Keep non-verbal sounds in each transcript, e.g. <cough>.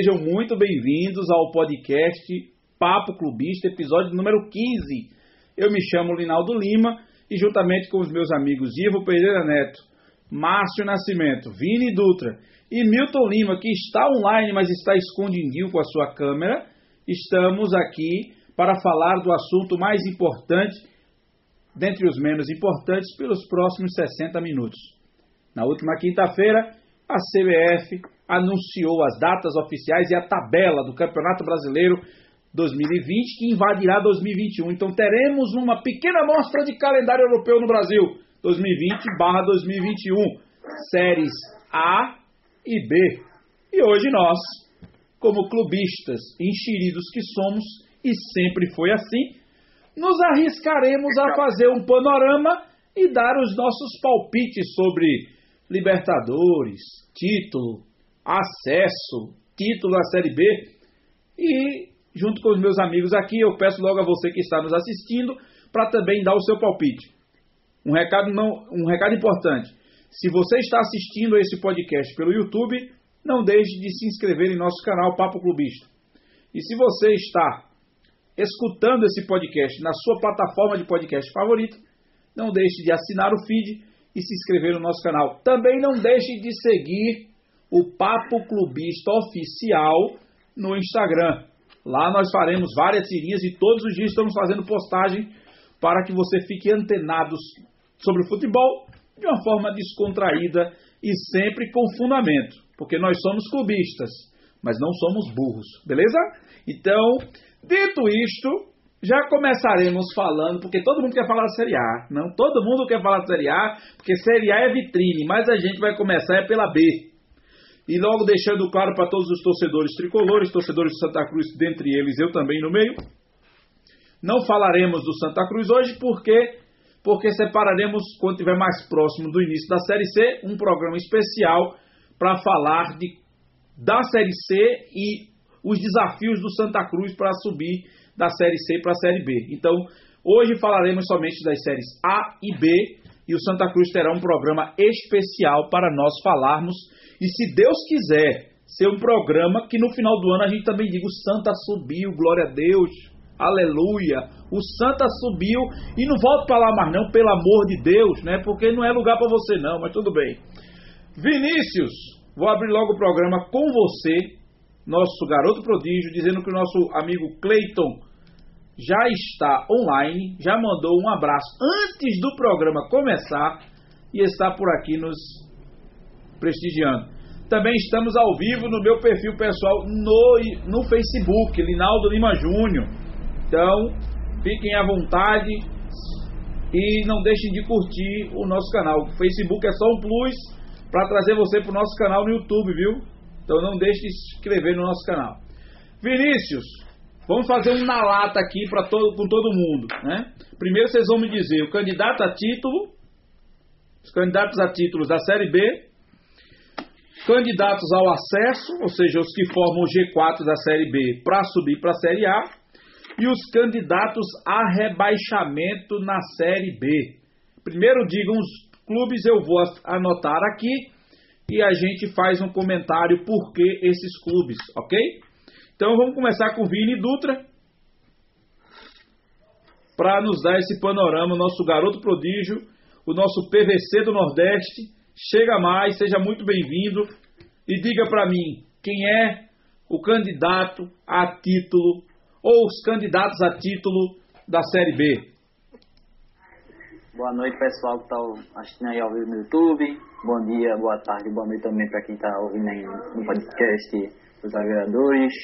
Sejam muito bem-vindos ao podcast Papo Clubista, episódio número 15. Eu me chamo Linaldo Lima e juntamente com os meus amigos Ivo Pereira Neto, Márcio Nascimento, Vini Dutra e Milton Lima, que está online, mas está escondidinho com a sua câmera, estamos aqui para falar do assunto mais importante, dentre os menos importantes, pelos próximos 60 minutos. Na última quinta-feira, a CBF anunciou as datas oficiais e a tabela do Campeonato Brasileiro 2020 que invadirá 2021. Então teremos uma pequena amostra de calendário europeu no Brasil 2020/2021, séries A e B. E hoje nós, como clubistas enxeridos que somos e sempre foi assim, nos arriscaremos a fazer um panorama e dar os nossos palpites sobre Libertadores, título, acesso, título da Série B. E, junto com os meus amigos aqui, eu peço logo a você que está nos assistindo para também dar o seu palpite. Um recado, não, um recado importante. Se você está assistindo esse podcast pelo YouTube, não deixe de se inscrever em nosso canal Papo Clubista. E se você está escutando esse podcast na sua plataforma de podcast favorita, não deixe de assinar o feed e se inscrever no nosso canal. Também não deixe de seguir o Papo Clubista Oficial no Instagram. Lá nós faremos várias tirinhas e todos os dias estamos fazendo postagem para que você fique antenado sobre o futebol de uma forma descontraída e sempre com fundamento, porque nós somos clubistas, mas não somos burros, beleza? Então, dito isto, já começaremos falando, porque todo mundo quer falar da Série A, não? Todo mundo quer falar da Série A, porque Série A é vitrine, mas a gente vai começar é pela B. E logo deixando claro para todos os torcedores tricolores, torcedores de Santa Cruz, dentre eles eu também no meio, não falaremos do Santa Cruz hoje porque porque separaremos quando estiver mais próximo do início da Série C um programa especial para falar de da Série C e os desafios do Santa Cruz para subir da Série C para a Série B. Então, hoje falaremos somente das séries A e B e o Santa Cruz terá um programa especial para nós falarmos e se Deus quiser ser um programa que no final do ano a gente também diga: o Santa subiu, glória a Deus, aleluia. O Santa subiu e não volta para lá mais, não, pelo amor de Deus, né? Porque não é lugar para você, não, mas tudo bem. Vinícius, vou abrir logo o programa com você, nosso garoto prodígio, dizendo que o nosso amigo Cleiton já está online, já mandou um abraço antes do programa começar e está por aqui nos prestigiando. Também estamos ao vivo no meu perfil pessoal no, no Facebook, Linaldo Lima Júnior. Então, fiquem à vontade e não deixem de curtir o nosso canal. O Facebook é só um plus para trazer você para o nosso canal no YouTube, viu? Então não deixe de se inscrever no nosso canal. Vinícius, vamos fazer um na lata aqui para todo, com todo mundo, né? Primeiro vocês vão me dizer o candidato a título, os candidatos a títulos da Série B, candidatos ao acesso, ou seja, os que formam o G4 da Série B para subir para a Série A, e os candidatos a rebaixamento na Série B. Primeiro digam os clubes, eu vou anotar aqui e a gente faz um comentário por que esses clubes, ok? Então vamos começar com Vini Dutra para nos dar esse panorama, nosso garoto prodígio, o nosso PVC do Nordeste Chega mais, seja muito bem-vindo e diga para mim quem é o candidato a título ou os candidatos a título da Série B. Boa noite, pessoal que está assistindo aí ao vivo no YouTube. Bom dia, boa tarde, boa noite também para quem está ouvindo aí no podcast dos agregadores.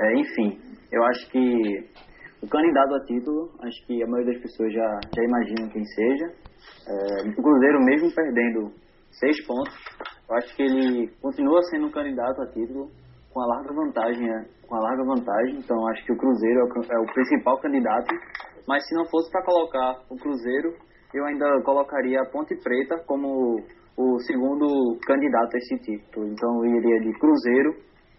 É, enfim, eu acho que o candidato a título, acho que a maioria das pessoas já, já imaginam quem seja. É, o Cruzeiro, mesmo perdendo seis pontos. Eu acho que ele continua sendo um candidato a título com a larga vantagem, né? com a larga vantagem. Então acho que o Cruzeiro é o, é o principal candidato. Mas se não fosse para colocar o Cruzeiro, eu ainda colocaria a Ponte Preta como o segundo candidato a esse título. Então eu iria de Cruzeiro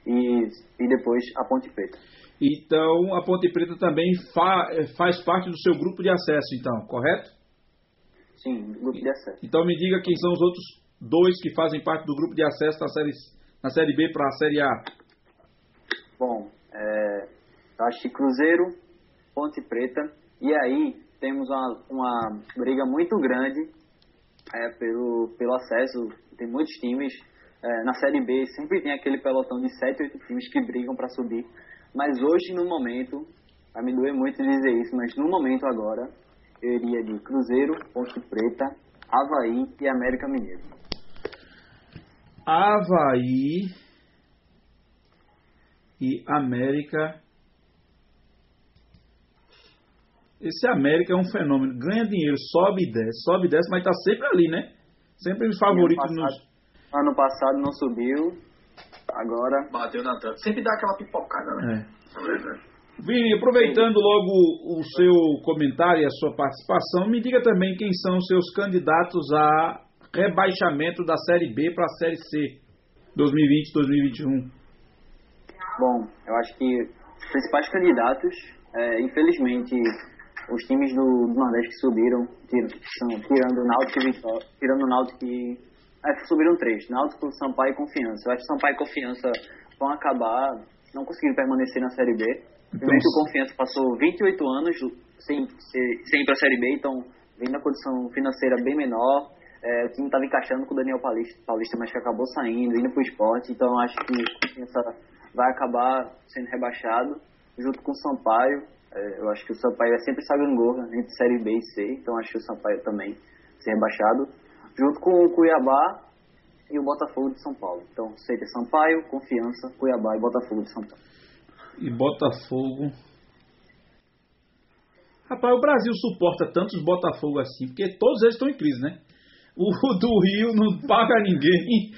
e, e depois a Ponte Preta. Então a Ponte Preta também fa faz parte do seu grupo de acesso, então, correto? Sim, grupo de acesso. Então me diga quem são os outros dois que fazem parte do grupo de acesso da série, na Série B para a Série A? Bom, é, acho que Cruzeiro, Ponte Preta, e aí temos uma, uma briga muito grande é, pelo, pelo acesso. Tem muitos times. É, na Série B sempre tem aquele pelotão de 7, 8 times que brigam para subir. Mas hoje, no momento, vai me doer muito dizer isso, mas no momento agora, eu iria de Cruzeiro, Ponte Preta, Havaí e América Mineiro. Havaí e América. Esse América é um fenômeno. Ganha dinheiro, sobe e desce, sobe e desce, mas está sempre ali, né? Sempre os favoritos ano nos. passado, ano passado não subiu, agora Bateu na tampa. Sempre dá aquela pipocada, né? É. É verdade. Vini, aproveitando logo o seu comentário e a sua participação, me diga também quem são os seus candidatos a rebaixamento da Série B para a Série C 2020-2021. Bom, eu acho que os principais candidatos, é, infelizmente, os times do, do Nordeste que subiram, tirando o Náutico e Vitória, tirando o Náutico e... É, subiram três, Náutico, Sampaio e Confiança. Eu acho que Sampaio e Confiança vão acabar, não conseguindo permanecer na Série B. Que o Confiança passou 28 anos sem, sem ir para a Série B, então vem na condição financeira bem menor. É, time estava encaixando com o Daniel Paulista, Paulista, mas que acabou saindo, indo para o esporte. Então acho que Confiança vai acabar sendo rebaixado junto com o Sampaio. É, eu acho que o Sampaio é sempre essa gangorra entre Série B e C, então acho que o Sampaio também ser rebaixado. Junto com o Cuiabá e o Botafogo de São Paulo. Então seria Sampaio, Confiança, Cuiabá e Botafogo de São Paulo. E Botafogo. Rapaz, o Brasil suporta tantos Botafogo assim, porque todos eles estão em crise, né? O do Rio não paga ninguém,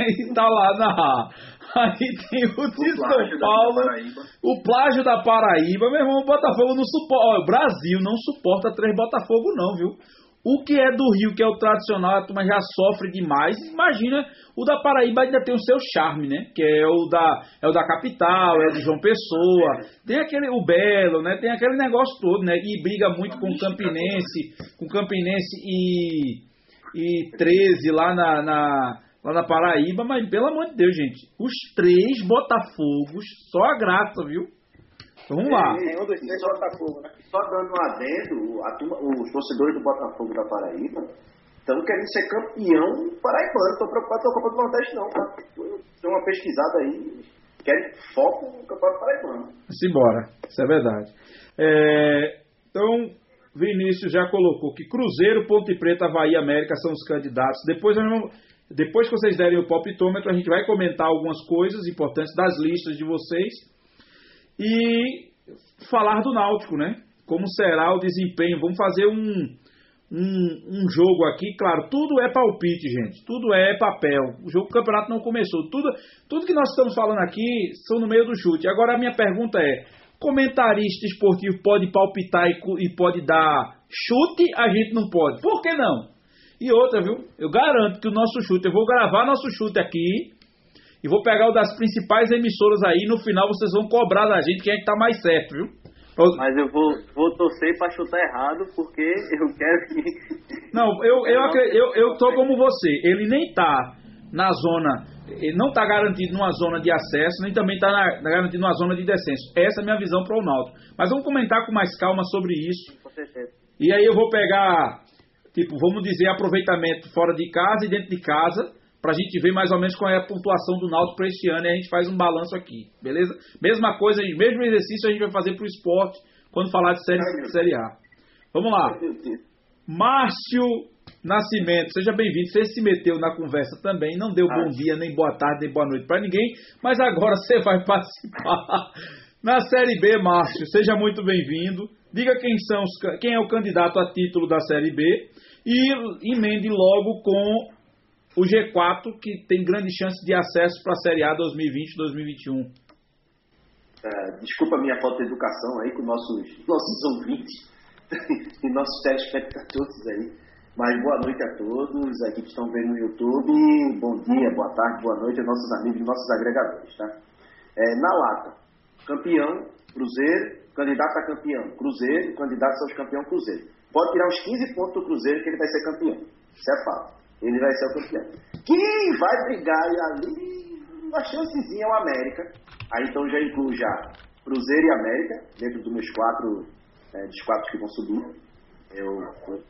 aí tá lá na. Aí tem o de O São Paulo, o plágio da Paraíba, meu irmão, o Botafogo não suporta. O Brasil não suporta três Botafogo, não, viu? O que é do Rio, que é o tradicional, a turma já sofre demais. Imagina, o da Paraíba ainda tem o seu charme, né? Que é o da, é o da capital, é o de João Pessoa. Tem aquele, o Belo, né? Tem aquele negócio todo, né? E briga muito com o Campinense, com o Campinense e, 13 lá na, na, lá na Paraíba. Mas, pelo amor de Deus, gente, os três Botafogos, só a graça, viu? Então, vamos lá. Nenhum dos três Botafogo, né? Só dando um adendo, a turma, os torcedores do Botafogo da Paraíba estão querendo ser campeão paraibano. Estão preocupados com a Copa do Nordeste, não. Tá? Tem uma pesquisada aí, querem foco no Campeonato Paraibano. Simbora, isso é verdade. É, então, Vinícius já colocou que Cruzeiro, Ponte Preta, Havaí América são os candidatos. Depois, vamos- depois que vocês derem o palpitômetro, a gente vai comentar algumas coisas importantes das listas de vocês e falar do Náutico, né? Como será o desempenho? Vamos fazer um, um, um jogo aqui, claro, tudo é palpite, gente. Tudo é papel. O jogo do campeonato não começou. Tudo, tudo que nós estamos falando aqui são no meio do chute. Agora a minha pergunta é: comentarista esportivo pode palpitar e, e pode dar chute? A gente não pode. Por que não? E outra, viu? Eu garanto que o nosso chute, eu vou gravar nosso chute aqui e vou pegar o das principais emissoras aí. No final vocês vão cobrar da gente quem é que tá mais certo, viu? Mas eu vou, vou torcer para chutar errado, porque <laughs> eu quero que. Não, eu, eu, acre- eu, eu tô como você. Ele nem tá na zona, ele não tá garantido numa zona de acesso, nem também tá na- garantido numa zona de descenso. Essa é a minha visão para o Náutico. Mas vamos comentar com mais calma sobre isso. Com certeza. E aí eu vou pegar, tipo, vamos dizer, aproveitamento fora de casa e dentro de casa, pra gente ver mais ou menos qual é a pontuação do Náutico para este ano e a gente faz um balanço aqui, beleza? Mesma coisa, mesmo exercício a gente vai fazer pro esporte quando falar de série, série A. Vamos lá. Márcio Nascimento, seja bem-vindo. Você se meteu na conversa também, não deu bom dia, nem boa tarde, nem boa noite para ninguém, mas agora você vai <laughs> participar na Série B, Márcio. Seja muito bem-vindo. Diga quem são os, quem é o candidato a título da Série B e emende logo com o G4 que tem grande chance de acesso para a Série A 2020-2021. É, desculpa a minha falta de educação aí com nossos, nossos ouvintes <laughs> e nossos telespectadores aí. Mas boa noite a todos aqui que estão vendo no YouTube. Bom dia, boa tarde, boa noite a nossos amigos e nossos agregadores, tá? É, na lata, campeão, Cruzeiro, candidato a campeão, Cruzeiro, candidato aos campeão, Cruzeiro. Pode tirar uns 15 pontos do Cruzeiro que ele vai ser campeão. Isso é fato. Ele vai ser o campeão. Quem vai brigar ali uma chancezinha ao América. Aí então já incluo já Cruzeiro e América, dentro dos meus quatro, é, dos quatro que vão subir. Eu,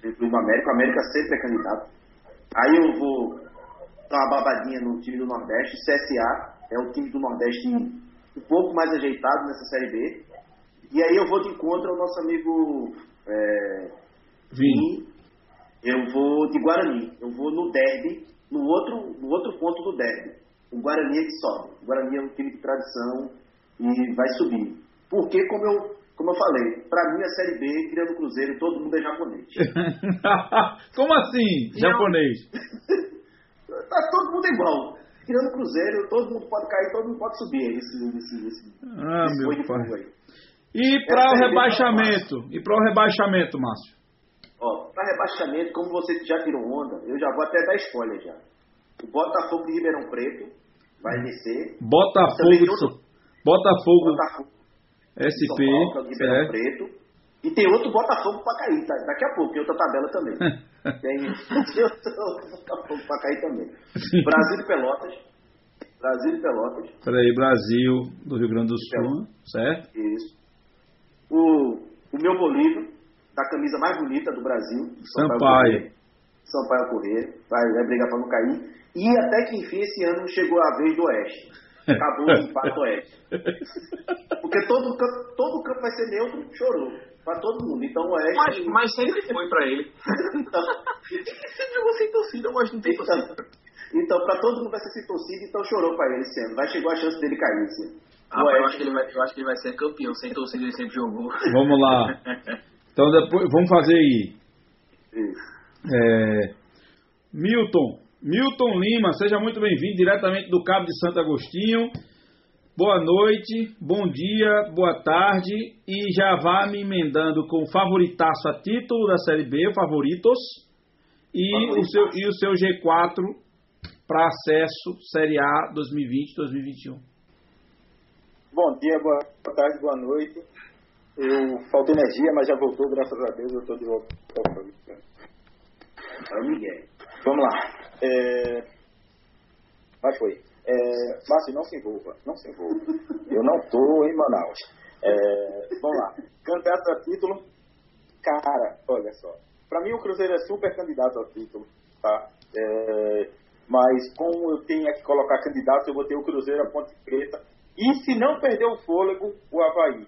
eu incluo o América, o América sempre é candidato. Aí eu vou dar uma babadinha no time do Nordeste, CSA é o time do Nordeste um pouco mais ajeitado nessa Série B. E aí eu vou de encontro ao nosso amigo é, Vini. Eu vou de Guarani. Eu vou no derby, no outro, no outro ponto do derby. O Guarani é que sobe. O Guarani é um time de tradição e vai subir. Porque, como eu, como eu falei, para mim a Série B, tirando o Cruzeiro, todo mundo é japonês. <laughs> como assim, japonês? <laughs> tá todo mundo igual. Tirando o Cruzeiro, todo mundo pode cair, todo mundo pode subir. Esse, esse, esse, ah, esse meu pai. E para o rebaixamento? E para o rebaixamento, Márcio? Ó, para rebaixamento, como você já tirou onda, eu já vou até dar spoiler já. O Botafogo de Ribeirão Preto vai descer. Botafogo. Botafogo, Botafogo SP, Paulo, de Ribeirão é. Preto. E tem outro Botafogo para cair, tá? daqui a pouco, tem outra tabela também. <laughs> tem, <laughs> tem outro Botafogo para cair também. Brasil e Pelotas. Brasil e Pelotas. Peraí, Brasil do Rio Grande do Sul, certo? Isso. O, o meu Bolívar, da camisa mais bonita do Brasil. Sampaio. Sampaio Corrêa, vai, vai brigar para não cair. E até que enfim esse ano chegou a vez do Oeste. Acabou o <laughs> empate Oeste. Porque todo campo, todo campo vai ser neutro, chorou. Para todo mundo. Então o Oeste. Mas, mas sempre foi para ele. então, sempre jogou sem torcida, mas não tem então, torcida. Então, para todo mundo vai ser sem torcida, então chorou para ele esse ano. Vai chegar a chance dele cair esse ano. Ah, eu, acho que ele vai, eu acho que ele vai ser campeão. Sem torcida ele sempre jogou. Vamos lá. <laughs> Então depois, vamos fazer aí. É, Milton, Milton Lima, seja muito bem-vindo diretamente do Cabo de Santo Agostinho. Boa noite, bom dia, boa tarde e já vá me emendando com o favoritaço a título da Série B, favoritos, e o seu, e o seu G4 para acesso Série A 2020-2021. Bom dia, boa tarde, boa noite. Eu faltou energia, mas já voltou, graças a Deus, eu estou de volta. O Miguel. Vamos lá. É... Mas foi. É... Márcio, não se envolva. Não se envolva. Eu não estou em Manaus. É... Vamos lá. Candidato a título. Cara, olha só. Para mim, o Cruzeiro é super candidato a título. Tá? É... Mas, como eu tenho que colocar candidato, eu vou ter o Cruzeiro a Ponte Preta. E se não perder o fôlego, o Havaí.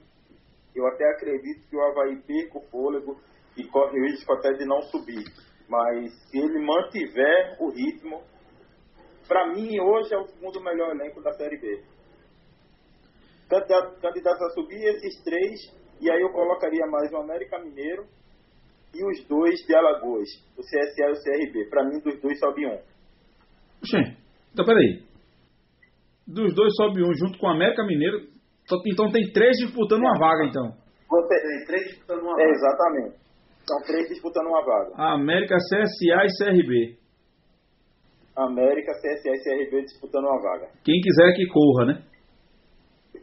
Eu até acredito que o Havaí perca o fôlego e corre o risco até de não subir. Mas se ele mantiver o ritmo, para mim hoje é o segundo melhor elenco da Série B. Candidato, candidato a subir esses três, e aí eu colocaria mais o América Mineiro e os dois de Alagoas, o CSA e o CRB. Para mim, dos dois sobe um. Oxê, então peraí. Dos dois sobe um junto com o América Mineiro, então tem três disputando uma vaga, então. Tem três disputando uma vaga. É, exatamente. São três disputando uma vaga. América, CSA e CRB. América, CSA e CRB disputando uma vaga. Quem quiser que corra, né?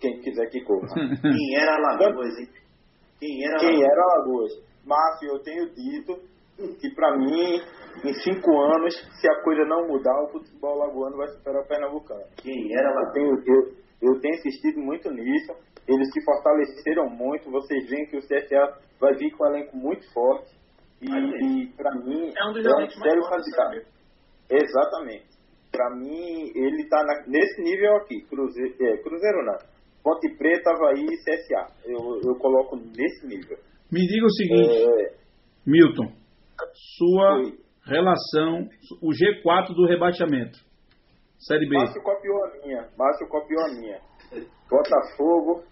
Quem quiser que corra. <laughs> Quem era Alagoas, hein? Quem era Quem era Alagoas? Márcio, eu tenho dito que para mim, em cinco anos, se a coisa não mudar, o futebol lagoano vai superar o pernambucano. Quem era Alagoas? Eu tenho, eu, eu tenho insistido muito nisso. Eles se fortaleceram muito. Vocês veem que o CSA vai vir com um elenco muito forte. E, e para mim, é um, dos é um sério candidato. Exatamente. Para mim, ele está nesse nível aqui. Cruzeiro, é, Cruzeiro não. Ponte Preta, Havaí e CSA. Eu, eu coloco nesse nível. Me diga o seguinte, é... Milton. Sua Oi. relação, o G4 do rebaixamento. Série B. Márcio copiou a minha. Márcio copiou a minha. Botafogo,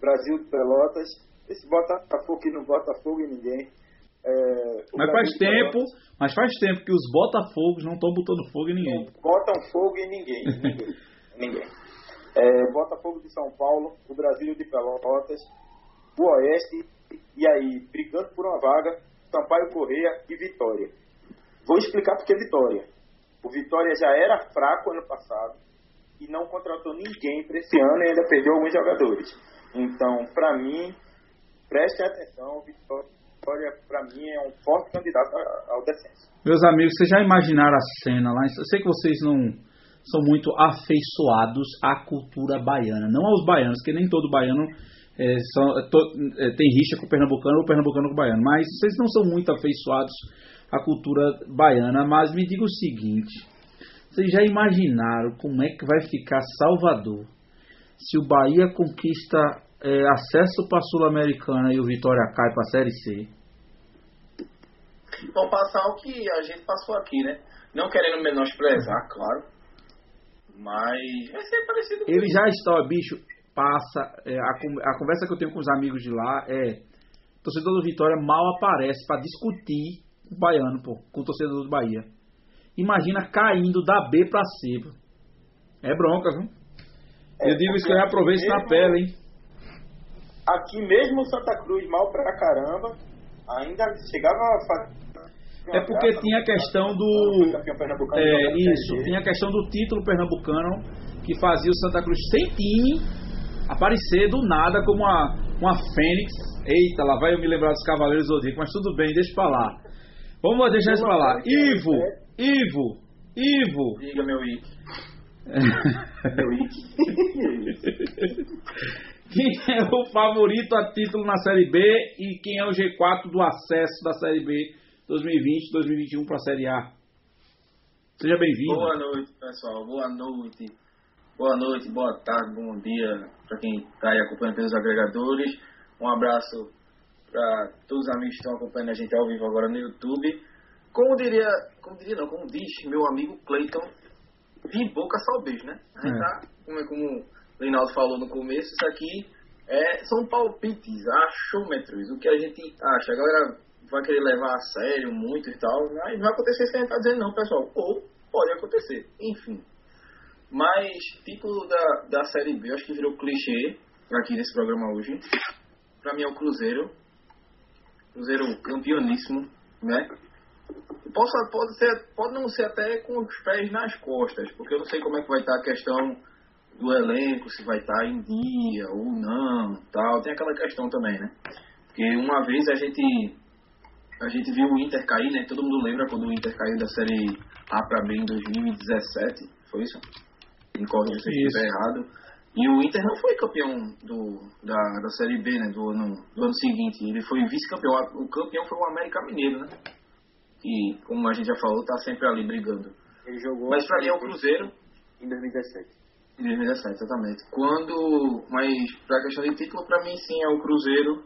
Brasil de Pelotas. Esse Botafogo que não bota fogo em ninguém. É, mas faz tempo, mas faz tempo que os Botafogos não estão botando fogo em ninguém. Não botam fogo em ninguém. <laughs> ninguém. ninguém. É, Botafogo de São Paulo, o Brasil de Pelotas, o Oeste, e aí, brigando por uma vaga, Sampaio Correia e Vitória. Vou explicar porque Vitória. O Vitória já era fraco ano passado e não contratou ninguém para esse ano e ainda perdeu alguns jogadores. Então, para mim, preste atenção, Vitória, para mim, é um forte candidato ao descenso. Meus amigos, vocês já imaginaram a cena lá? Eu sei que vocês não, são muito afeiçoados à cultura baiana. Não aos baianos, que nem todo baiano é, é, to, é, tem rixa com o pernambucano ou pernambucano com o baiano. Mas vocês não são muito afeiçoados à cultura baiana. Mas me diga o seguinte: vocês já imaginaram como é que vai ficar Salvador se o Bahia conquista é, acesso para a Sul-Americana e o Vitória cai para a Série C? Vão passar o que a gente passou aqui, né? Não querendo menosprezar, claro. Mas vai ser parecido com Ele já está, bicho, passa. É, a, a, conversa que eu tenho com os amigos de lá é. Torcedor do Vitória mal aparece para discutir o baiano, pô, com o torcedor do Bahia. Imagina caindo da B para C, pô. É bronca, viu? É, eu digo isso que eu já provei isso na pele, hein? Aqui mesmo Santa Cruz, mal pra caramba, ainda chegava a é porque tinha a questão do. É, isso, tinha a questão do título pernambucano que fazia o Santa Cruz sem time aparecer do nada como uma, uma fênix. Eita, lá vai eu me lembrar dos Cavaleiros Zodíaco, mas tudo bem, deixa pra lá. Vamos deixar isso pra lá. Ivo, Ivo, Ivo. Diga, meu Ivo. <laughs> meu Ivo. <laughs> Quem é o favorito a título na Série B e quem é o G4 do acesso da Série B 2020, 2021 para a Série A. Seja bem-vindo. Boa noite, pessoal. Boa noite. Boa noite, boa tarde, bom dia para quem está aí acompanhando pelos agregadores. Um abraço para todos os amigos que estão acompanhando a gente ao vivo agora no YouTube. Como diria, como diria não, como diz meu amigo Cleiton, de boca só beijo, né? A gente é. tá, como, é, como o Reinaldo falou no começo, isso aqui é, são palpites, achômetros, o que a gente acha. A galera vai querer levar a sério muito e tal, mas não vai acontecer sem gente tá dizendo não, pessoal. Ou pode acontecer, enfim. Mas, título da, da Série B, acho que virou clichê aqui nesse programa hoje. Pra mim é o Cruzeiro. Cruzeiro campeoníssimo, né? Posso, pode, ser, pode não ser até com os pés nas costas, porque eu não sei como é que vai estar a questão do elenco, se vai estar em dia ou não, tal. Tem aquela questão também, né? Porque uma vez a gente a gente viu o Inter cair, né? Todo mundo lembra quando o Inter caiu da Série A para B em 2017, foi isso? Em corrija se estiver errado. E o Inter não foi campeão do, da, da Série B, né? Do ano, do ano seguinte. Ele foi vice-campeão. O campeão foi o América Mineiro, né? E, como a gente já falou, tá sempre ali brigando. Ele jogou. Mas pra mim é o Cruzeiro. Em 2017. Em 2017, exatamente. Quando. Mas pra questão de título, pra mim sim é o Cruzeiro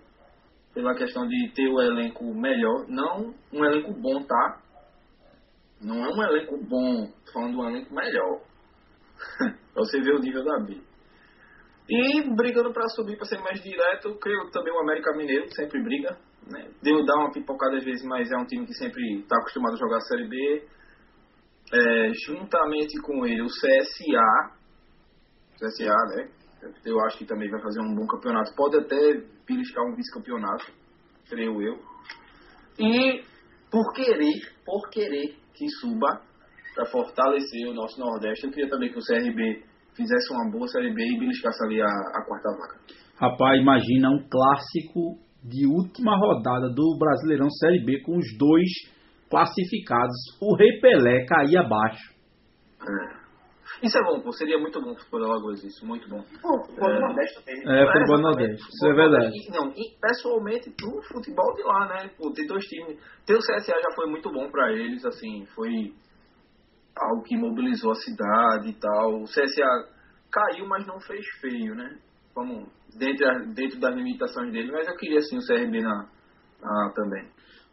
pela questão de ter o elenco melhor, não um elenco bom, tá? Não é um elenco bom, tô falando de um elenco melhor. <laughs> você ver o nível da B. E brigando para subir, para ser mais direto, creio também o América Mineiro, que sempre briga. Né? Deu dar uma pipocada às vezes, mas é um time que sempre está acostumado a jogar a Série B. É, juntamente com ele, o CSA. CSA, né? Eu acho que também vai fazer um bom campeonato. Pode até beliscar um vice-campeonato, creio eu. E por querer, por querer que suba para fortalecer o nosso Nordeste, eu queria também que o CRB fizesse uma boa Série B e beliscasse ali a, a quarta vaga. Rapaz, imagina um clássico de última rodada do Brasileirão Série B com os dois classificados. O Rei Pelé cair abaixo. É. Isso é bom, pô. Seria muito bom pro Alagoas isso, muito bom. Pô, é, Nordeste também. É, Nordeste, isso é verdade. E, não, e pessoalmente pro futebol de lá, né? Pô, tem dois times. Ter o CSA já foi muito bom pra eles, assim, foi algo que mobilizou a cidade e tal. O CSA caiu, mas não fez feio, né? Vamos, dentro, dentro das limitações dele, mas eu queria sim o CRB na, na também.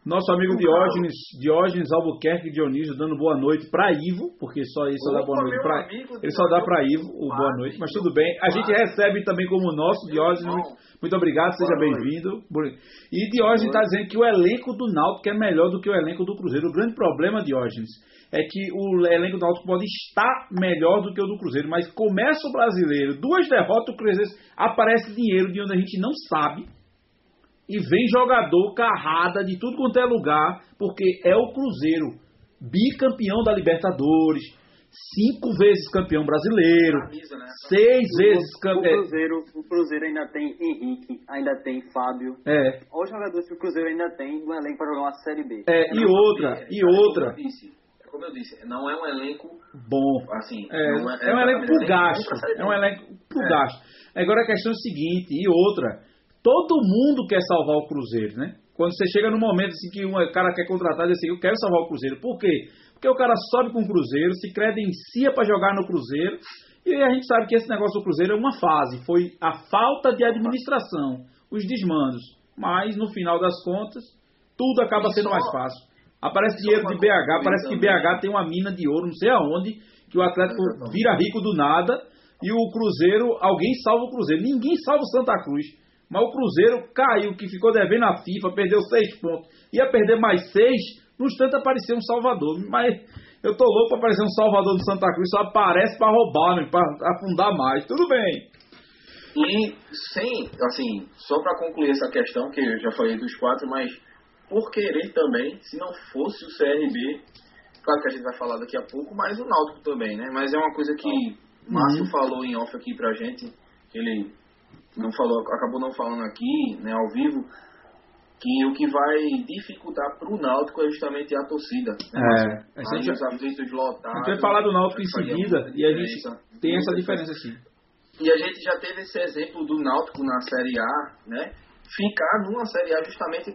Nosso amigo Diógenes, Diógenes Albuquerque Dionísio dando boa noite para Ivo, porque só ele só dá boa noite para ele só dá para Ivo o boa noite, mas tudo bem. A gente recebe também como nosso Diógenes, muito, muito obrigado, seja bem-vindo. E Diógenes está dizendo que o elenco do Náutico é melhor do que o elenco do Cruzeiro. O grande problema, Diógenes, é que o elenco do Náutico pode estar melhor do que o do Cruzeiro, mas começa o brasileiro, duas derrotas, o Cruzeiro aparece dinheiro de onde a gente não sabe e vem jogador carrada de tudo quanto é lugar, porque é o Cruzeiro, bicampeão da Libertadores, cinco vezes campeão brasileiro, Camisa, né? seis o, vezes campeão. O Cruzeiro, o Cruzeiro ainda tem Henrique, ainda tem Fábio. É. Os jogadores que o Cruzeiro ainda tem no elenco para jogar uma Série B. É, e outra, e outra. como eu disse, não é um elenco bom. Assim, é, não é, é um elenco pro gasto. É um elenco pro É. gasto. Agora a questão é o seguinte, e outra, todo mundo quer salvar o Cruzeiro, né? Quando você chega num momento assim que um cara quer contratar diz assim, eu quero salvar o Cruzeiro. Por quê? Porque o cara sobe com o Cruzeiro, se credencia para jogar no Cruzeiro, e a gente sabe que esse negócio do Cruzeiro é uma fase, foi a falta de administração, os desmandos. Mas no final das contas, tudo acaba E sendo só- mais fácil. Aparece dinheiro de BH, parece que. BH tem uma mina de ouro, não sei aonde, que o Atlético vira rico do nada e o Cruzeiro, alguém salva o Cruzeiro. Ninguém salva o Santa Cruz. Mas o Cruzeiro caiu, que ficou devendo a FIFA, perdeu seis pontos. Ia perder mais seis, no instante apareceu um Salvador. Mas eu tô louco pra aparecer um Salvador do Santa Cruz, só aparece pra roubar, né, pra afundar mais. Tudo bem. E sem, assim, só para concluir essa questão, que eu já falei dos quatro, mas por querer também, se não fosse o CRB, claro que a gente vai falar daqui a pouco, mas o Náutico também, né? Mas é uma coisa que Márcio Uhum. falou em off aqui pra gente, que ele não falou, acabou não falando aqui, né, ao vivo, que o que vai dificultar pro Náutico é justamente a torcida. Né? É, a gente, os aflitos lotados. a gente vai falar do Náutico em seguida e a gente tem essa diferença sim. e a gente já teve esse exemplo do Náutico na Série A, né? Ficar numa Série A justamente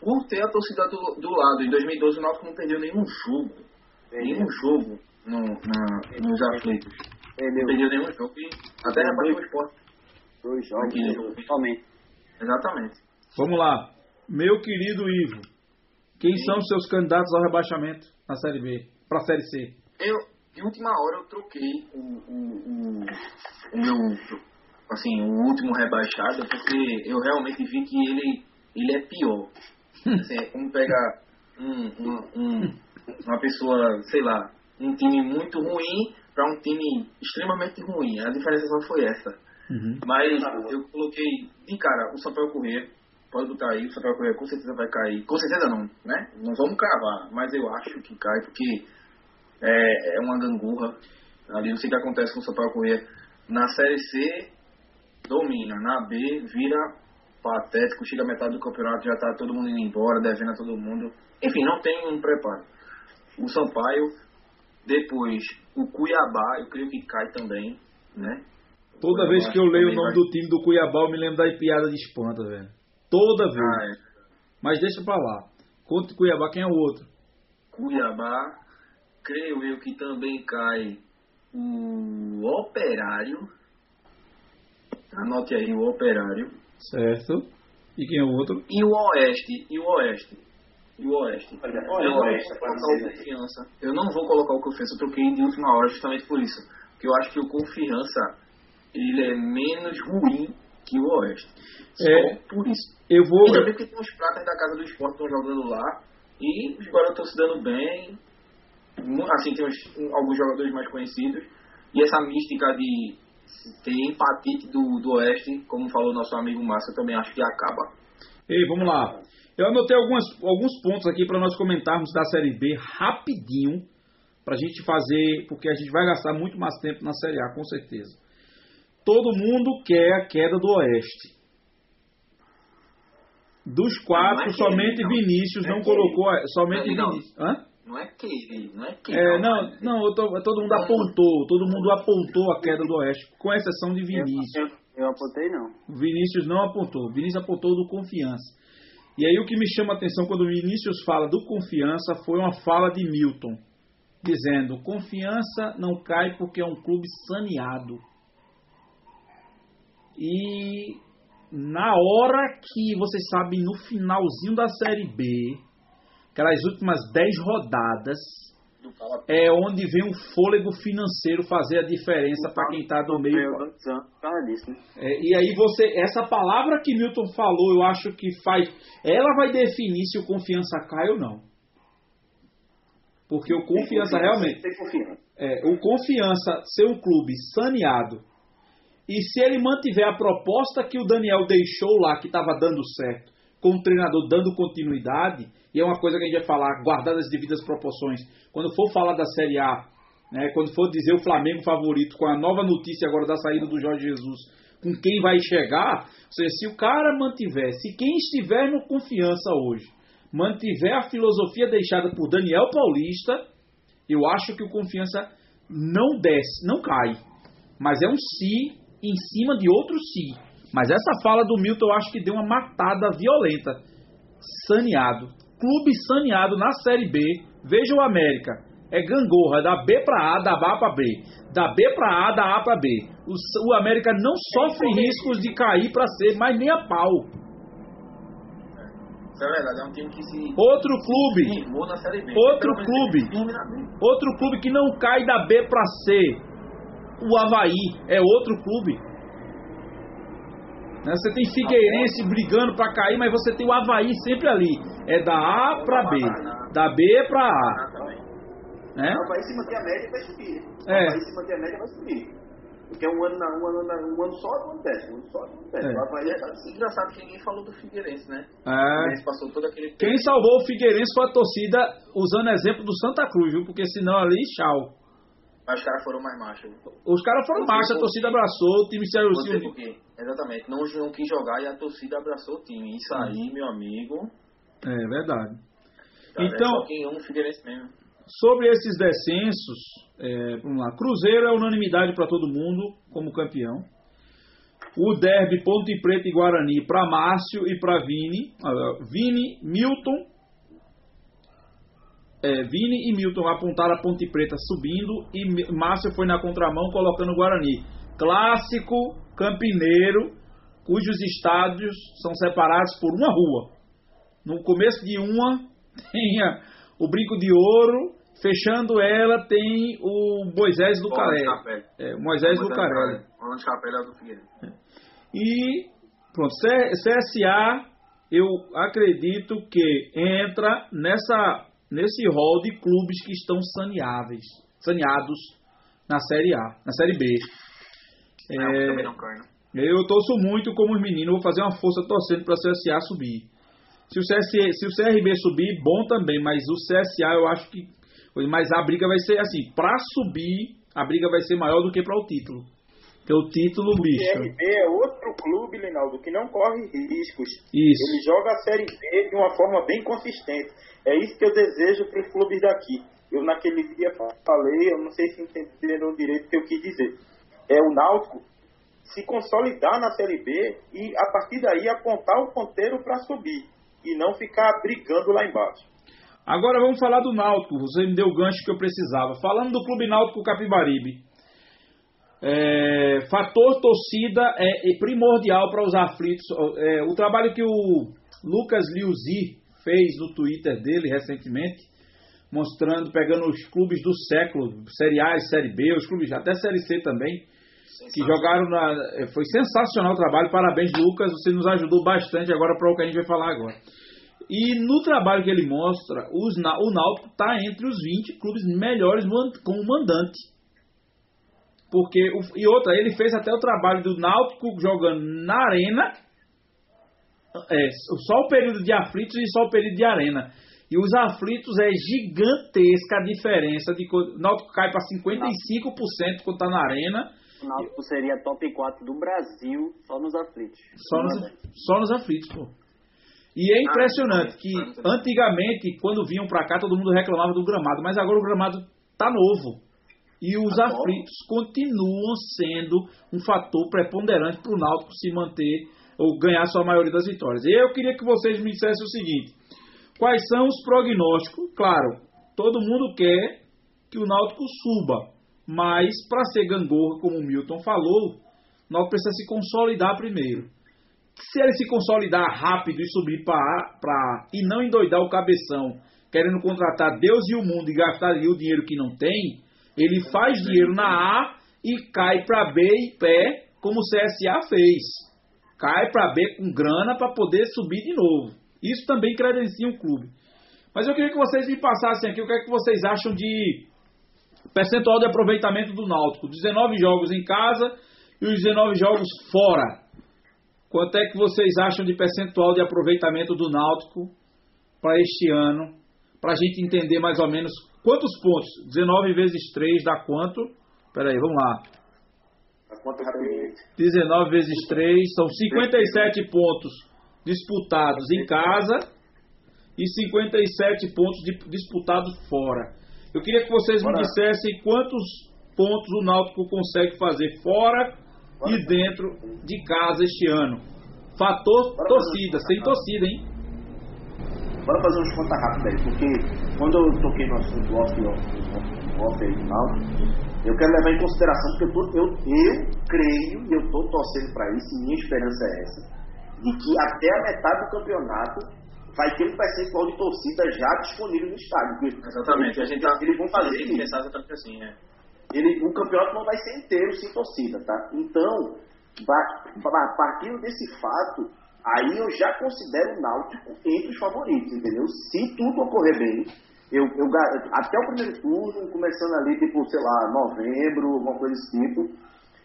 por ter a torcida do, do lado. Em 2012 o Náutico não perdeu nenhum jogo. Nenhum jogo no, na, nos aflitos. Não Perdeu perdeu nenhum jogo e até rebateu o esporte. Dois jogos, Aquele né, somente. Exatamente. Vamos lá. Meu querido Ivo, quem Sim. são os seus candidatos ao rebaixamento na Série B, pra Série C? Eu, de última hora, eu troquei o, o, o, o meu, assim, o último rebaixado, porque eu realmente vi que ele, ele é pior. <laughs> Assim, é como pegar um, um, um- uma pessoa, sei lá, um time muito ruim para um time extremamente ruim. A diferença só foi essa. Uhum. Mas eu coloquei de cara o Sampaio Corrêa. Pode botar aí, o Sampaio Corrêa com certeza vai cair. Com certeza não, né? Não vamos cravar, mas eu acho que cai porque é, é uma gangorra. Ali não sei o que acontece com o Sampaio Corrêa. Na Série C, domina. Na B, vira patético. Chega a metade do campeonato, já tá todo mundo indo embora, devendo a todo mundo. Enfim, não tem um preparo. O Sampaio, depois o Cuiabá, eu creio que cai também, né? Toda vez que eu leio o nome vai- do time do Cuiabá, eu me lembro da piada de espanta, velho. Toda vez. Ah, é. Mas deixa pra lá. Conta Cuiabá, quem é o outro? Cuiabá, creio eu que também cai o Operário. Anote aí o Operário. Certo. E quem é o outro? E o Oeste. E o Oeste. E o Oeste. Olha, eu olha vou Oeste colocar o. Confiança. Eu não vou colocar o Confiança. Eu troquei de última hora justamente por isso. Porque eu acho que o Confiança ele é menos ruim que o Oeste. Só É. por isso. Eu vou. E também porque tem uns pratas da casa do esporte que estão jogando lá. E os garotos estão se dando bem. Assim, tem uns- alguns jogadores mais conhecidos. E essa mística de ter empatite do, do Oeste, como falou nosso amigo Márcio, eu também acho que acaba. Ei, vamos lá. Eu anotei algumas, alguns pontos aqui para nós comentarmos da Série B rapidinho, para a gente fazer, porque a gente vai gastar muito mais tempo na Série A, com certeza. Todo mundo quer a queda do Oeste. Dos quatro, é somente ele. Vinícius Não é não colocou. a- Somente Não, não. Vinícius. Hã? Não é que não é que É, não, não, eu tô- todo mundo Não. apontou, todo mundo apontou a queda do Oeste, com exceção de Vinícius. Eu, eu, eu apontei não. Vinícius não apontou. Vinícius apontou do confiança. E aí o que me chama a atenção quando o Vinícius fala do confiança foi uma fala de Milton, dizendo: confiança não cai porque é um clube saneado. E na hora que vocês sabem, no finalzinho da Série B, aquelas últimas 10 rodadas, é onde vem o fôlego financeiro fazer a diferença para quem está do meio. Né? É, e aí você, essa palavra que Milton falou, eu acho que faz, ela vai definir se o confiança cai ou não. Porque o confiança realmente, confiança. é, o confiança ser um clube saneado e se ele mantiver a proposta que o Daniel deixou lá, que estava dando certo, com o treinador dando continuidade, e é uma coisa que a gente vai falar, guardadas as devidas proporções, quando for falar da Série A, né, quando for dizer o Flamengo favorito, com a nova notícia agora da saída do Jorge Jesus, com quem vai chegar, ou seja, se o cara mantiver, se quem estiver no confiança hoje, mantiver a filosofia deixada por Daniel Paulista, Eu acho que o Confiança não desce, não cai. Mas é um si em cima de outro si. Mas essa fala do Milton eu acho que deu uma matada violenta. Saneado. Clube saneado na Série B. Veja o América. É gangorra, da B para A, da A para B. Da B para A, da A para B. O, o América não sofre riscos de cair para C, mas nem a pau. Isso é verdade, é um time que se. Outro clube. firmou na Série B. Outro clube. Outro clube que não cai da B para C. O Havaí é outro clube. Né, Você tem Figueirense brigando para cair, mas você tem o Havaí sempre ali. É da A para B. Da B para A. Né? O Havaí se manter a média vai subir. O É. Havaí se manter a média vai subir. Porque um ano, na, um ano, na, um ano só acontece, um ano só acontece. É. O Havaí é é engraçado que ninguém falou do Figueirense, né? O É. Figueirense passou todo aquele tempo. Quem salvou o Figueirense foi a torcida, usando exemplo do Santa Cruz, viu? Porque senão ali, tchau. Mas os caras foram mais machos. Os caras foram marcha, a torcida abraçou, o time saiu assim. por quê. Exatamente. Não, não quis jogar e a torcida abraçou o time. Isso aí, meu amigo. É verdade. cara, Então- mesmo. Sobre esses descensos, é, vamos lá. Cruzeiro é unanimidade para todo mundo como campeão. O derby Ponte Preta e Guarani para Márcio e para Vini. Ah, Vini, Milton. É, Vini e Milton apontaram a Ponte Preta subindo e Márcio foi na contramão colocando o Guarani. Clássico campineiro, cujos estádios são separados por uma rua. No começo de uma <laughs> tem a- o Brinco de Ouro, fechando ela tem o Moisés do Carelli. É, o Moisés do Carelli. Orlando é Figueirense. E pronto, C- CSA, eu acredito que entra nessa nesse rol de clubes que estão saneáveis, saneados na Série A, na Série B. Não, É, também não cai, eu torço muito como os meninos, vou fazer uma força torcendo para o CSA subir. Se o, CSA, se o CRB subir, bom também, mas o CSA eu acho que. Mas a briga vai ser assim: para subir, a briga vai ser maior do que para o título. Porque o título, O bicho. CRB é outro clube, Linaldo, que não corre riscos. Isso. Ele joga a Série B de uma forma bem consistente. É isso que eu desejo para os clubes daqui. Eu naquele dia falei, eu não sei se entenderam direito o que eu quis dizer. É o Náutico se consolidar na Série B e a partir daí apontar o ponteiro para subir e não ficar brigando lá embaixo. Agora vamos falar do Náutico. Você me deu o gancho que eu precisava. Falando do Clube Náutico Capibaribe. É, fator torcida é, é primordial para os aflitos. É, o trabalho que o Lucas Liuzi fez no Twitter dele recentemente, mostrando, pegando os clubes do século, Série A e Série B, os clubes até Série C também, que jogaram na. é, Foi sensacional o trabalho. Parabéns, Lucas. Você nos ajudou bastante agora para o que a gente vai falar agora. E no trabalho que ele mostra, os, o Náutico está entre os 20 clubes melhores como mandante. Porque, e outra, ele fez até o trabalho do Náutico jogando na arena, é, só o período de aflitos e só o período de arena. E os aflitos é gigantesca a diferença de o Náutico cai para 55% quando está na arena, O Náutico seria top 4 do Brasil só nos aflitos. Só nos, só nos aflitos, pô. E é impressionante que antigamente, quando vinham pra cá, todo mundo reclamava do gramado, mas agora o gramado tá novo. E os bom. aflitos continuam sendo um fator preponderante para o Náutico se manter ou ganhar sua maioria das vitórias. Eu queria que vocês me dissessem o seguinte: quais são os prognósticos? Claro, todo mundo quer que o Náutico suba, mas para ser gangorra, como o Milton falou, o Náutico precisa se consolidar primeiro. Se ele se consolidar rápido e subir para e não endoidar o cabeção, querendo contratar Deus e o mundo e gastar ali o dinheiro que não tem, ele faz dinheiro na A e cai para B em pé, como o CSA fez. Cai para B com grana para poder subir de novo. Isso também credencia um clube. Mas eu queria que vocês me passassem aqui o que é que vocês acham de percentual de aproveitamento do Náutico. 19 jogos em casa e os 19 jogos fora. Quanto é que vocês acham de percentual de aproveitamento do Náutico para este ano? Para a gente entender mais ou menos quantos pontos. 19 vezes 3 dá quanto? Espera aí, vamos lá. A conta rapidinho. 19 vezes 3 são 57 pontos disputados em casa e 57 pontos di- disputados fora. Eu queria que vocês me dissessem quantos pontos o Náutico consegue fazer fora e dentro de casa este ano. Fator torcida, sem torcida, hein? Bora fazer uns contas rápidas aí, porque quando eu toquei no assunto off, off, off aí e tal, eu quero levar em consideração, porque eu, tô, eu, eu creio e eu tô torcendo para isso, e minha esperança é essa, de que até a metade do campeonato vai ter um percentual de torcida já disponível no estádio. Exatamente. A gente tá, Eles vão fazer isso. pensar exatamente assim, né? ele, o campeonato não vai ser inteiro sem torcida, tá? Então, partindo desse fato, aí eu já considero o Náutico entre os favoritos, entendeu? Se tudo ocorrer bem, eu, eu até o primeiro turno, começando ali, tipo, sei lá, novembro, alguma coisa desse tipo,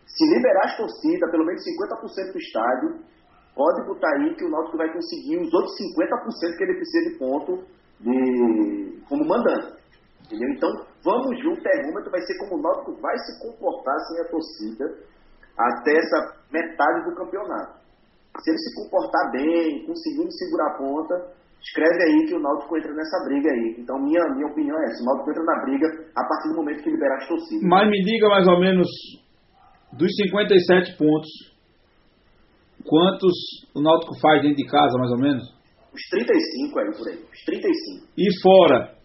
se liberar as torcidas, pelo menos 50% do estádio, pode botar aí que o Náutico vai conseguir os outros 50% que ele precisa de ponto de, como mandante. Entendeu? Então, vamos ver, o termômetro vai ser como o Náutico vai se comportar sem a torcida até essa metade do campeonato. Se ele se comportar bem, conseguindo segurar a ponta, escreve aí que o Náutico entra nessa briga aí. Então, minha, minha opinião é essa: o Náutico entra na briga a partir do momento que liberar as torcidas. Mas me diga mais ou menos dos 57 pontos, quantos o Náutico faz dentro de casa, mais ou menos? Os 35 aí por aí, os 35. E fora?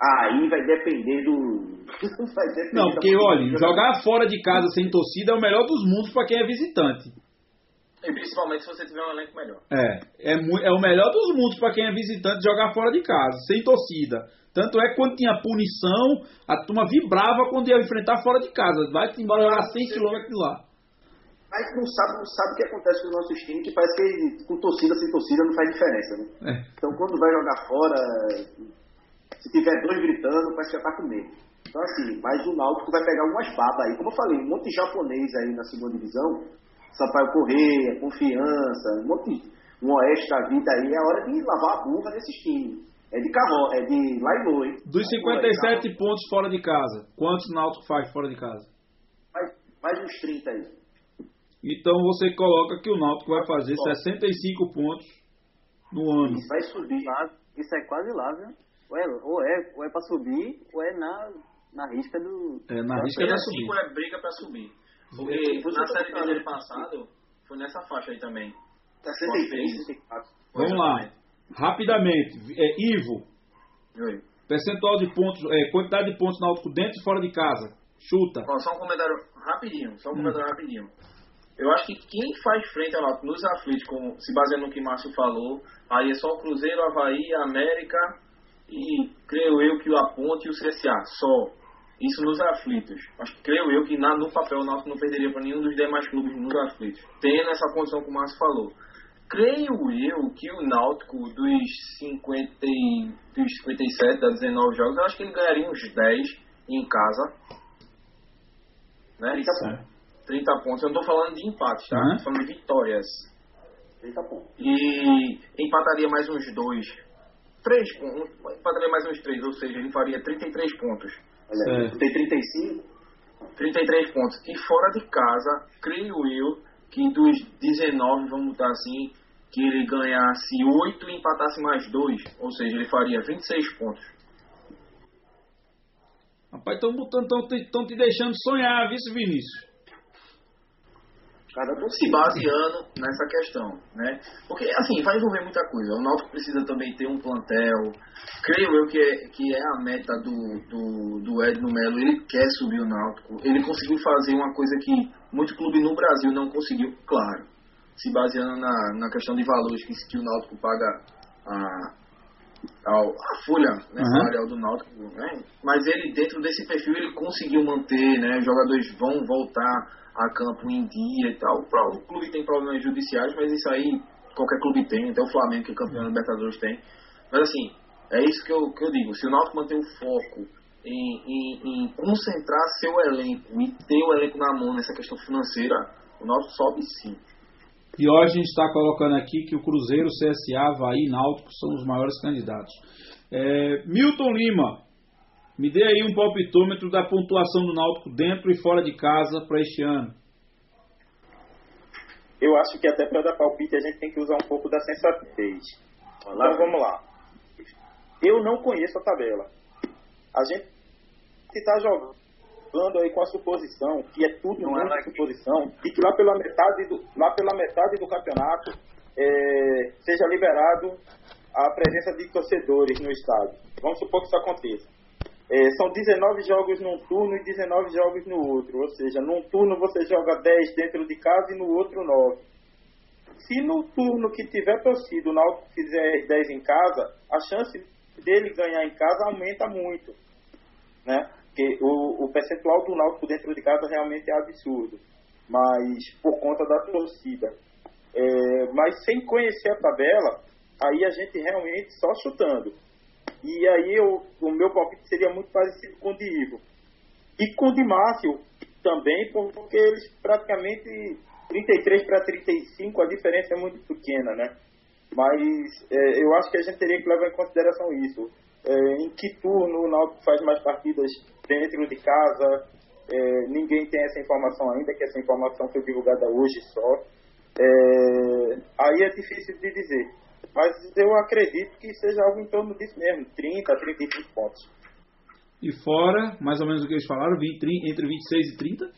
Aí vai depender do. <laughs> vai depender Não, porque olha, jogar fora de casa sem torcida é o melhor dos mundos para quem é visitante. E principalmente se você tiver um elenco melhor. É, é, é o melhor dos mundos para quem é visitante jogar fora de casa, sem torcida. Tanto é que quando tinha punição, a turma vibrava quando ia enfrentar fora de casa. Vai embora jogar 100 km de lá. Mas não sabe, não sabe o que acontece com os nossos times, que parece que com torcida sem torcida não faz diferença, né? É. Então quando vai jogar fora, se tiver dois gritando, parece que já tá com medo. Então assim, mas o Náutico vai pegar umas babas aí. Como eu falei, um monte de japonês aí na segunda divisão, Sampaio Correia, Confiança, um monte de- um oeste da vida aí, é hora de lavar a burra nesses times. É de carro, é de Lailô, hein? Dos 57 pontos fora de casa, quantos o Náutico faz fora de casa? Mais, mais uns 30 aí. Então você coloca que o Náutico vai fazer 65 pontos no ano. Isso vai subir. Lá, isso é quase lá, viu? Ou é, ou é, ou é pra subir, ou é na, na risca do. É, na risca da subida. 5 é briga pra subir. Porque na série do ano passado, foi nessa faixa aí também. 63, 64. Vamos lá, rapidamente. É, Ivo, Oi. percentual de pontos, é, quantidade de pontos Náutico dentro e fora de casa. Chuta. Ó, só um comentário rapidinho, só um Hum. comentário rapidinho. Eu acho que quem faz frente ao Náutico nos aflitos, como, se baseando no que Márcio falou, aí é só o Cruzeiro, Havaí, América e creio eu que o Aponte e o CSA, só. Isso nos aflitos. Mas creio eu que na, no papel o Náutico não perderia para nenhum dos demais clubes nos aflitos. Tendo essa condição que o Márcio falou. Creio eu que o Náutico dos, 50, e- dos 57, das 19 jogos, eu acho que ele ganharia uns 10 em casa. Né? 30 pontos. 30 pontos. Eu não estou falando de empates, tá? Uhum. Estou falando de vitórias. 30 pontos. E empataria mais uns dois. Três pontos. Empataria mais uns três, ou seja, ele faria 33 pontos. Olha tem 35. 33 pontos. E fora de casa, creio eu que dos 19, vamos botar assim, que ele ganhasse 8 e empatasse mais 2. Ou seja, ele faria 26 pontos. Rapaz, estão botando, estão te, tão te deixando sonhar, viu, Vinícius? Cada se torcida. baseando nessa questão, né? Porque, assim, vai envolver muita coisa. O Náutico precisa também ter um plantel. Creio eu que é, que é a meta do, do, do Edno Melo. Ele quer subir o Náutico. Ele conseguiu fazer uma coisa que muito clube no Brasil não conseguiu, claro. Se baseando na, na questão de valores que, que o Náutico paga a, a folha né, Uhum. salarial do Náutico, né? Mas ele, dentro desse perfil, ele conseguiu manter, né? Os jogadores vão voltar a campo em dia e tal. O clube tem problemas judiciais, mas isso aí qualquer clube tem, até o Flamengo, que é campeão da Libertadores, tem. Mas assim, é isso que eu, que eu digo. Se o Náutico manter o foco em, em, em concentrar seu elenco e ter o elenco na mão nessa questão financeira, o Náutico sobe sim. E hoje a gente está colocando aqui que o Cruzeiro, CSA, Havaí e Náutico são os maiores candidatos. É, Milton Lima, me dê aí um palpitômetro da pontuação do Náutico dentro e fora de casa para este ano. Eu acho que até para dar palpite a gente tem que usar um pouco da sensatez. Então vamos lá. Eu não conheço a tabela. a gente está jogando aí com a suposição, que é tudo Não muito é suposição, e que lá pela metade do, lá pela metade do campeonato é, seja liberado a presença de torcedores no estádio. Vamos supor que isso aconteça. É, são 19 jogos num turno e 19 jogos no outro, ou seja, num turno você joga 10 dentro de casa e no outro 9. Se no turno que tiver torcido o Náutico fizer 10 em casa, a chance dele ganhar em casa aumenta muito, né? Porque o, o percentual do Náutico dentro de casa realmente é absurdo, mas por conta da torcida. É, mas sem conhecer a tabela, aí a gente realmente só chutando. E aí eu, o meu palpite seria muito parecido com o de Ivo. E com o de Márcio também, porque eles praticamente 33 para 35, a diferença é muito pequena, né? Mas é, eu acho que a gente teria que levar em consideração isso. É, em que turno o Náutico faz mais partidas dentro de casa? É, ninguém tem essa informação ainda, que essa informação foi divulgada hoje só. É, aí é difícil de dizer. Mas eu acredito que seja algo em torno disso mesmo, 30 a 35 pontos. E fora, mais ou menos o que eles falaram, 20, 30, entre 26 e 30?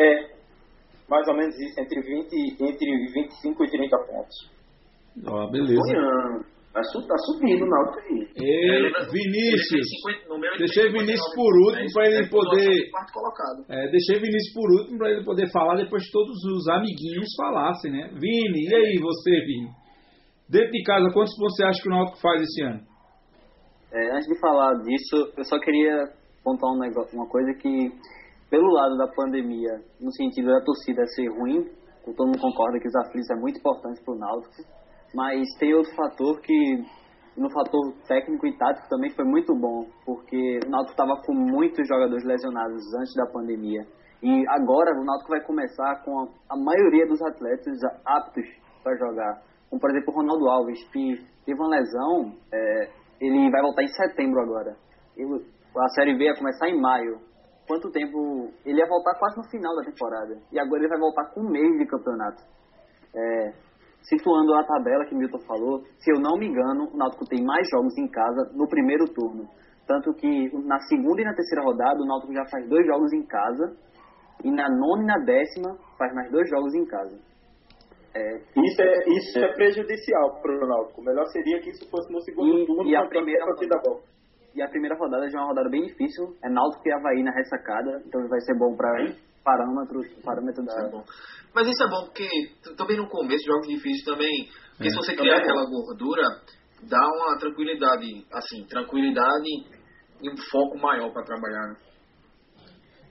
É, mais ou menos isso, entre, 20, entre 25 e 30 pontos. Ó, beleza. Sonhando. Tá, tá subindo o Náutico aí. Ei, Vinícius, deixei Vinícius por último para ele poder. É, deixei Vinícius por último para ele poder falar depois que todos os amiguinhos falassem, né? Vini, e aí você, Vini? Dentro de casa, quantos pontos você acha que o Náutico faz esse ano? É, antes de falar disso, eu só queria pontuar um negócio, uma coisa que, pelo lado da pandemia, no sentido da torcida ser ruim, todo mundo concorda que os aflitos é muito importante para o Náutico, mas tem outro fator que, no fator técnico e tático também foi muito bom, porque o Náutico estava com muitos jogadores lesionados antes da pandemia. E agora o Náutico vai começar com a, a maioria dos atletas aptos para jogar. Como, por exemplo, o Ronaldo Alves, que teve uma lesão, é, ele vai voltar em setembro agora. Eu- a Série B ia começar em maio. Quanto tempo... Ele ia voltar quase no final da temporada. E agora ele vai voltar com um mês de campeonato. É, situando a tabela que Milton falou, se eu não me engano, o Náutico tem mais jogos em casa no primeiro turno. Tanto que na segunda e na terceira rodada, o Náutico já faz dois jogos em casa. E na nona e na décima, faz mais dois jogos em casa. É, Isso é, isso é prejudicial para o Náutico. Melhor seria que isso fosse no segundo E- turno, e a primeira partida boa. E a primeira rodada já é uma rodada bem difícil. É Náutico e Havaí na ressacada. Então vai ser bom para parâmetros, parâmetro Isso é da... bom. Mas isso é bom porque também no começo, jogos difíceis também. Porque É. se você Também criar é aquela gordura, dá uma tranquilidade, assim, tranquilidade e um foco maior para trabalhar. né?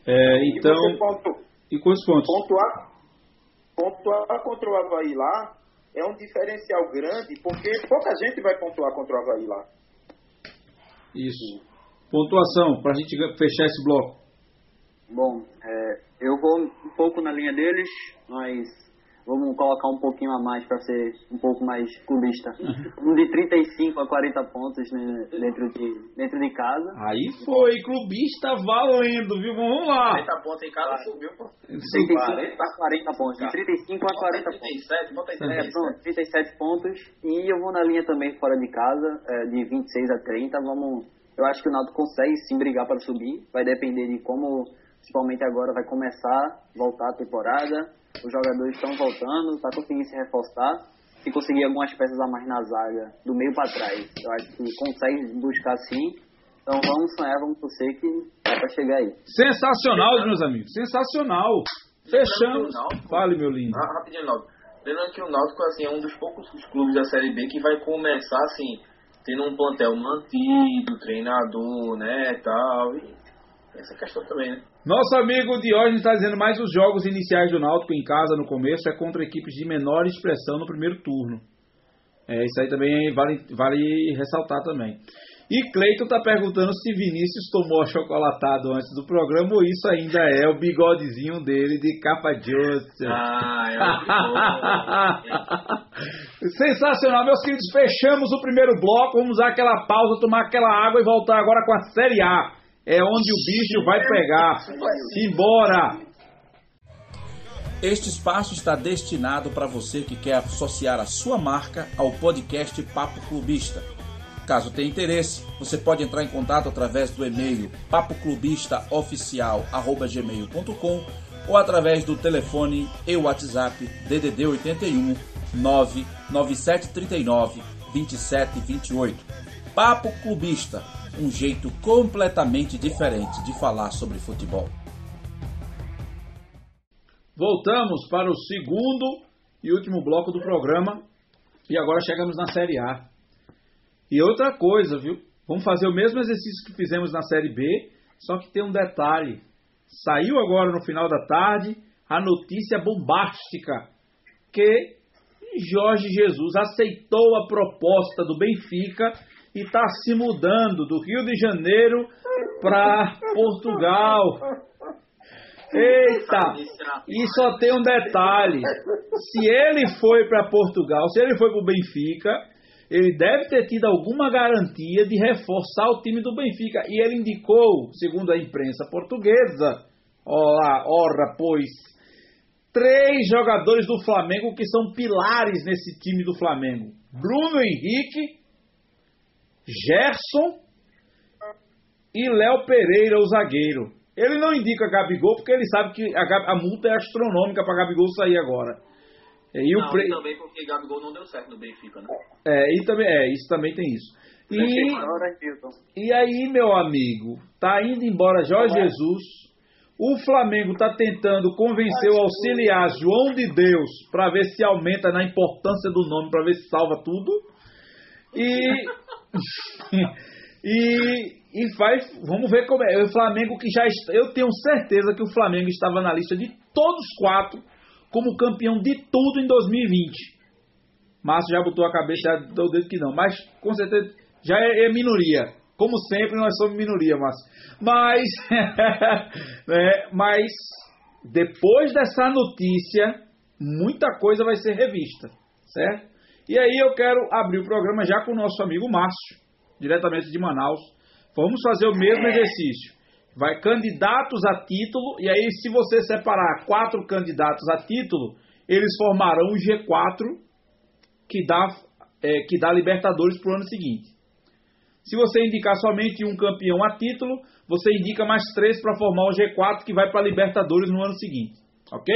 É, E então, você pontu- e quantos pontos? pontuar, pontuar contra o Havaí lá é um diferencial grande, porque pouca gente vai pontuar contra o Havaí lá. Isso. Pontuação, para a gente fechar esse bloco. Bom, é, eu vou um pouco na linha deles, mas vamos colocar um pouquinho a mais para ser um pouco mais clubista. <laughs> Um de 35 a 40 pontos né, dentro, de, dentro de casa. Aí foi, clubista valendo, viu? Vamos lá. 40 pontos em casa subiu, pô. 35 a 40 pontos. De 35 a 40 pontos. 37, bota aí É, 37. pronto, 37 pontos. E eu vou na linha também fora de casa, é, de 26 a 30. Vamos, eu acho que o Náutico consegue sim brigar para subir. Vai depender de como, principalmente agora, vai começar, voltar a temporada. Os jogadores estão voltando, está conseguindo se reforçar. Se conseguir algumas peças a mais na zaga, do meio para trás, eu acho que consegue buscar sim. Então vamos sonhar, vamos torcer que é para chegar aí. Sensacional, meus amigos. Sensacional. Fechamos. Náutico- Fale, meu lindo. Ah, rapidinho, Náutico. Lembrando que o Náutico assim, é um dos poucos clubes da Série B que vai começar assim, tendo um plantel mantido, treinador, né, tal. E essa questão também, né? Nosso amigo Diógenes está dizendo mais os jogos iniciais do Náutico em casa no começo é contra equipes de menor expressão no primeiro turno. É, isso aí também vale, vale ressaltar também. E Cleiton está perguntando se Vinícius tomou achocolatado antes do programa ou isso ainda é o bigodezinho dele de capa Joseph. Ah, é <laughs> Sensacional, meus queridos. Fechamos o primeiro bloco. Vamos dar aquela pausa, tomar aquela água e voltar agora com a Série A. É onde o bicho vai pegar. Simbora! Este espaço está destinado para você que quer associar a sua marca ao podcast Papo Clubista. Caso tenha interesse, você pode entrar em contato através do e-mail papoclubista.oficial@gmail.com ou através do telefone e WhatsApp DDD 81 99739 2728. Papo Clubista, um jeito completamente diferente de falar sobre futebol. Voltamos para o segundo e último bloco do programa e agora chegamos na Série A. E outra coisa, viu? Vamos fazer o mesmo exercício que fizemos na Série B, só que tem um detalhe. Saiu agora no final da tarde a notícia bombástica que Jorge Jesus aceitou a proposta do Benfica e está se mudando do Rio de Janeiro para Portugal. Eita! E só tem um detalhe: se ele foi para Portugal, se ele foi para o Benfica, ele deve ter tido alguma garantia de reforçar o time do Benfica. E ele indicou, segundo a imprensa portuguesa, ora, ora pois, três jogadores do Flamengo que são pilares nesse time do Flamengo: Bruno Henrique, Gerson e Léo Pereira, o zagueiro. Ele não indica Gabigol porque ele sabe que a, a multa é astronômica para Gabigol sair agora. E não, pre... também porque Gabigol não deu certo no Benfica, né? É, e também, é, isso também tem isso. E, e aí, meu amigo, tá indo embora Jorge Jesus. O Flamengo tá tentando convencer o auxiliar João de Deus para ver se aumenta na importância do nome, para ver se salva tudo. E <laughs> e, e vai, vamos ver como é. O Flamengo que já eu tenho certeza que o Flamengo estava na lista de todos os quatro como campeão de tudo em 2020. Márcio já botou a cabeça, já deu dedo que não, mas com certeza já é, é minoria. Como sempre, nós somos minoria, Márcio. Mas, <laughs> é, mas depois dessa notícia, muita coisa vai ser revista, certo? E aí eu quero abrir o programa já com o nosso amigo Márcio, diretamente de Manaus. Vamos fazer o mesmo exercício. Vai candidatos a título, e aí se você separar quatro candidatos a título, eles formarão um G4 que dá, é, que dá Libertadores para o ano seguinte. Se você indicar somente um campeão a título, você indica mais três para formar o G4 que vai para Libertadores no ano seguinte. Ok?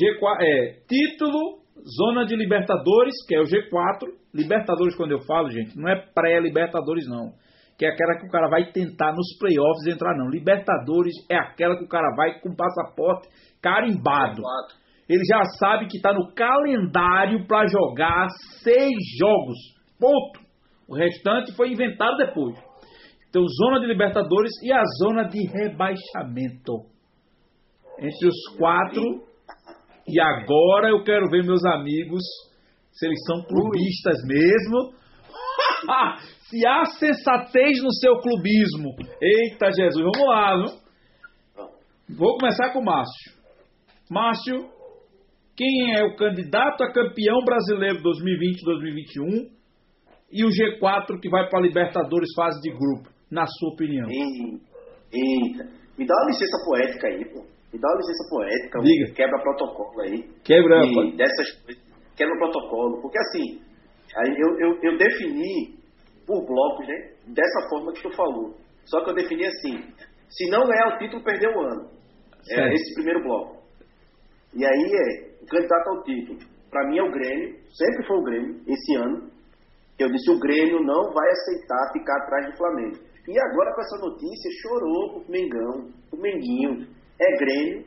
G4, é, título, Zona de Libertadores, que é o G4. Libertadores, quando eu falo, gente, não é pré-Libertadores, não. Que é aquela que o cara vai tentar nos playoffs entrar, não. Libertadores é aquela que o cara vai com passaporte carimbado. Ele já sabe que está no calendário para jogar seis jogos. Ponto. O restante foi inventado depois. Então, zona de Libertadores e a zona de rebaixamento. Entre os quatro e agora eu quero ver meus amigos se eles são clubistas mesmo. <laughs> se há sensatez no seu clubismo. Eita Jesus, vamos lá, viu? Vou começar com o Márcio. Márcio, quem é o candidato a campeão brasileiro 2020-2021 e o G4 que vai para a Libertadores fase de grupo, na sua opinião? Eita, me dá uma licença poética aí, pô. Me dá uma licença poética, Diga. quebra protocolo aí. Quebra, e dessas coisas, quebra protocolo. Porque assim, eu, eu, eu defini por blocos, né? Dessa forma que tu falou. Só que eu defini assim: se não ganhar o título, perdeu o ano. É esse primeiro bloco. E aí é, o candidato ao título, para mim é o Grêmio, sempre foi o Grêmio, esse ano. Eu disse: o Grêmio não vai aceitar ficar atrás do Flamengo. E agora com essa notícia, chorou pro Mengão, pro Menguinho, é Grêmio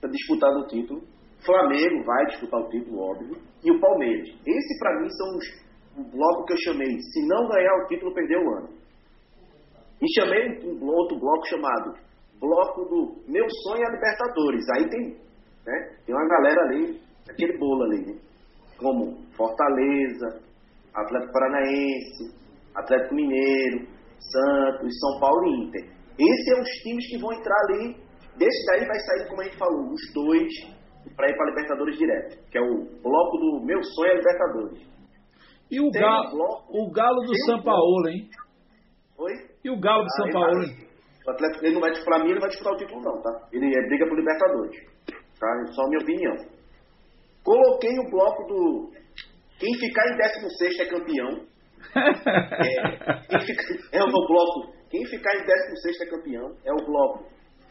para disputar o título, Flamengo vai disputar o título, óbvio, e o Palmeiras. Esse para mim são os o bloco que eu chamei, se não ganhar o título, perdeu o ano. E chamei um outro bloco chamado Bloco do Meu Sonho é Libertadores. Aí tem, né, tem uma galera ali, aquele bolo ali, né, como Fortaleza, Atlético Paranaense, Atlético Mineiro, Santos, São Paulo e Inter. Esses são os times que vão entrar ali Desse daí vai sair, como a gente falou, os dois para ir para Libertadores direto, que é o bloco do meu sonho é Libertadores. E o, galo, um bloco, o Galo do São um Paulo, hein? Oi? E o Galo do ah, São Paulo, hein? O Atlético ele não vai para mim, ele vai disputar o título não, tá? Ele é briga por Libertadores. Tá? Só a minha opinião. Coloquei o bloco do quem ficar em 16 é campeão. <laughs> É, quem fica, é o bloco. Quem ficar em 16 é campeão. É o bloco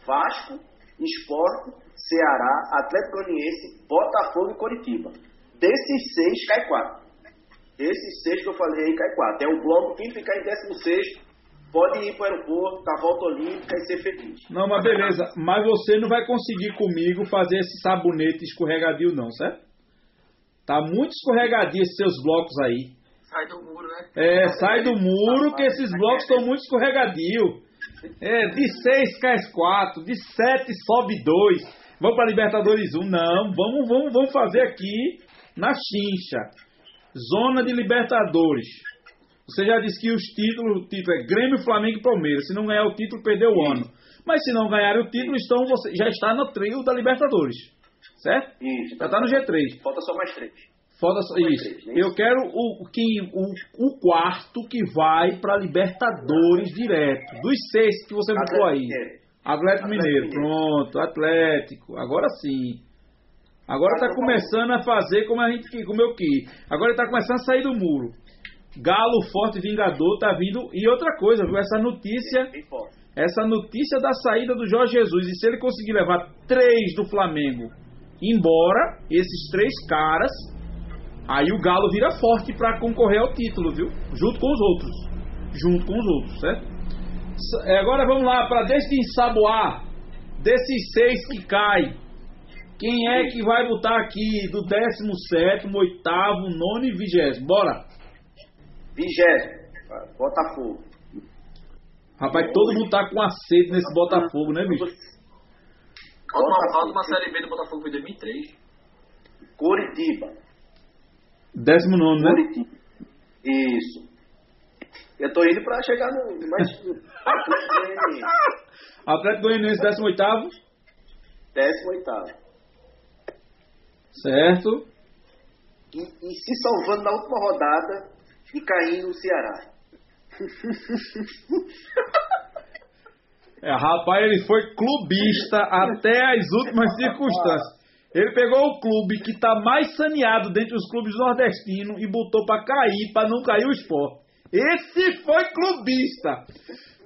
Vasco, Esporte, Ceará, Atlético Goianiense, Botafogo e Coritiba. Desses seis, cai quatro. Desses seis que eu falei aí, cai quatro. É o bloco, quem ficar em 16 pode ir para o aeroporto, para a volta olímpica e ser feliz. Não, mas beleza. Mas você não vai conseguir comigo fazer esse sabonete escorregadio, não, certo? Tá muito escorregadio esses seus blocos aí. Sai do muro, né? É, sai do muro que esses blocos estão muito escorregadios. É, de 6 cai 4, de 7 sobe 2. Vamos para Libertadores 1. Não, vamos, vamos, vamos fazer aqui na chincha. Zona de Libertadores. Você já disse que os títulos, o título é Grêmio, Flamengo e Palmeiras. Se não ganhar o título, perdeu o ano. Mas se não ganhar o título, então você já está no trio da Libertadores. Certo? Isso. Já está no G3. Falta só mais três. Foda isso. Eu quero o, que, o, o quarto que vai para Libertadores direto. Dos seis que você botou aí. Atlético Atlético Mineiro, Mineiro. pronto, Atlético. Agora sim. Agora está eu começando a fazer como a gente como eu quis. Agora está começando a sair do muro. Galo forte vingador tá vindo e outra coisa, viu? Essa notícia, essa notícia da saída do Jorge Jesus e se ele conseguir levar três do Flamengo embora, esses três caras, aí o Galo vira forte para concorrer ao título, viu? Junto com os outros, junto com os outros, certo? É, Agora vamos lá para desse ensaboar desses seis que cai. Quem é que vai botar aqui do 17, 8, 9 e 20? Bora! Vigésimo. Botafogo. Rapaz, todo mundo tá com a sede nesse Botafogo, né, bicho? Botafogo. última Série B do Botafogo foi em 2003. Coritiba. 19, né? Coritiba. Isso. Eu tô indo pra chegar no. Mas. <laughs> Atlético Goianiense. Goianiense 18, Décimo oitavo. certo? E, e se salvando na última rodada e caindo no Ceará. <laughs> É, rapaz, ele foi clubista até as últimas circunstâncias. Ele pegou o clube que tá mais saneado dentre os clubes nordestinos e botou pra cair, pra não cair o esporte. Esse foi clubista.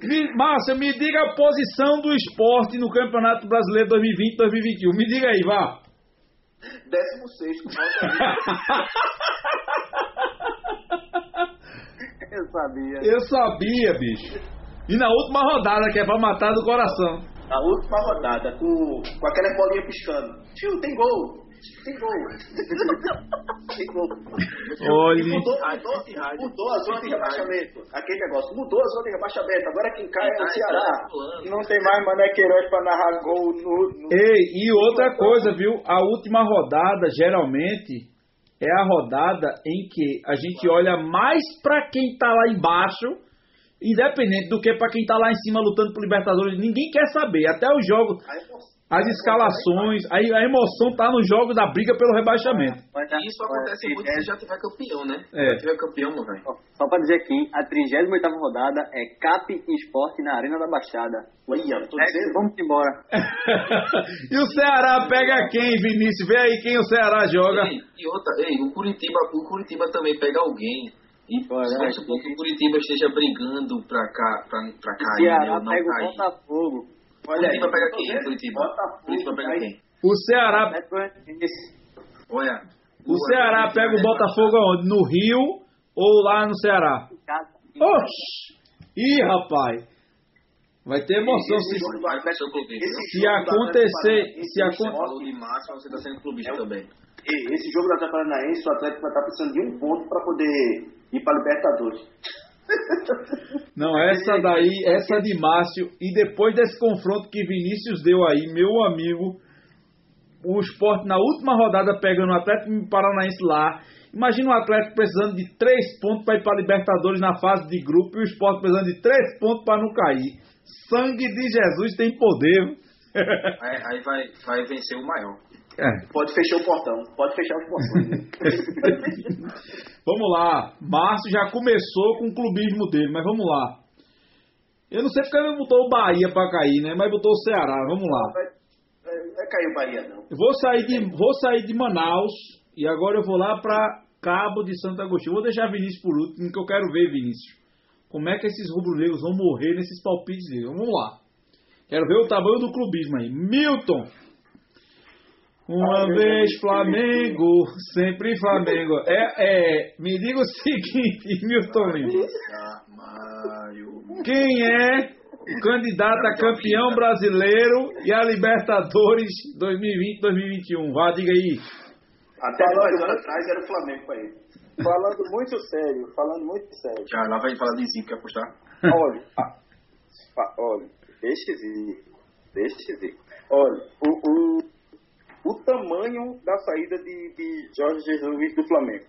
Me, Márcia, me diga a posição do esporte no Campeonato Brasileiro 2020-2021. Me diga aí, vá. Décimo sexto. <laughs> Eu sabia. Eu sabia, bicho. E na última rodada, que é pra matar do coração. Na última rodada, com, com aquela bolinha piscando. Tio, tem gol. Tem gol. tem gol. Olha. Mudou, mudou, mudou a zona de rebaixamento. Aquele negócio. Mudou a zona de rebaixamento. Agora quem cai é o Ceará. Não tem mais Mané Queiroz pra narrar gol no. no... Ei, e outra coisa, viu? A última rodada, geralmente, é a rodada em que a gente olha mais pra quem tá lá embaixo, independente do que pra quem tá lá em cima lutando por Libertadores. Ninguém quer saber. Até os jogos, A as escalações, aí a emoção tá nos jogos da briga pelo rebaixamento. E isso acontece muito se já tiver campeão, né? É. Se tiver campeão, meu velho. Só pra dizer aqui, a 38 rodada é CAP Esporte na Arena da Baixada. Olha, tô dizendo. vamos embora. <laughs> e o Ceará pega quem, Vinícius? Vê aí quem o Ceará joga. Ei, e outra, ei, o Curitiba, o Curitiba também pega alguém. E supor aqui. que o Curitiba esteja brigando pra, cá, pra, pra cair, Ceará não pega o cair. Botafogo. Olha aí, Curitiba pega tô quem, vendo. Curitiba? Botafogo, Curitiba pega aí. quem? O Ceará, Goianiense. Olha. o Ceará pega o Botafogo aonde? No Rio ou lá no Ceará? Oxi! Ih, rapaz! Vai ter emoção Esse se, se acontecer. Se esse acon... Você falou de máximo, você tá sendo clubista É também. Esse jogo do Atlético Paranaense, o Atlético vai estar precisando de um ponto para poder ir para Libertadores. Não, essa daí, essa de Márcio. E depois desse confronto que Vinícius deu aí, meu amigo, o esporte na última rodada pegando o Atlético Paranaense lá. Imagina o Atlético precisando de três pontos para ir para Libertadores na fase de grupo e o esporte precisando de três pontos para não cair. Sangue de Jesus tem poder. Aí, aí vai, vai vencer o maior. É. Pode fechar o portão, pode fechar os portões. <laughs> Vamos lá. Márcio já começou com o clubismo dele, mas vamos lá. Eu não sei porque ele não botou o Bahia pra cair, né? Mas botou o Ceará. Vamos lá. vai, vai, vai cair o Bahia, não. Eu vou sair de, vou sair de Manaus e agora eu vou lá pra Cabo de Santo Agostinho. Vou deixar Vinícius por último, que eu quero ver, Vinícius. Como é que esses rubro-negros vão morrer nesses palpites dele? Vamos lá. Quero ver o tamanho do clubismo aí. Milton. Uma vez Flamengo, sempre Flamengo. É, é, me diga o <laughs> seguinte, Milton Lima. Quem é o candidato a campeão brasileiro e a Libertadores 2020-2021? Vá, diga aí. Até dois anos atrás era o Flamengo ele. Falando muito sério, falando muito sério. Já lá vai falar de Zico, quer apostar? Olha, ah, olha, deixa Zico, deixa Zico. Olha, o, o, o tamanho da saída de, de Jorge Jesus do Flamengo.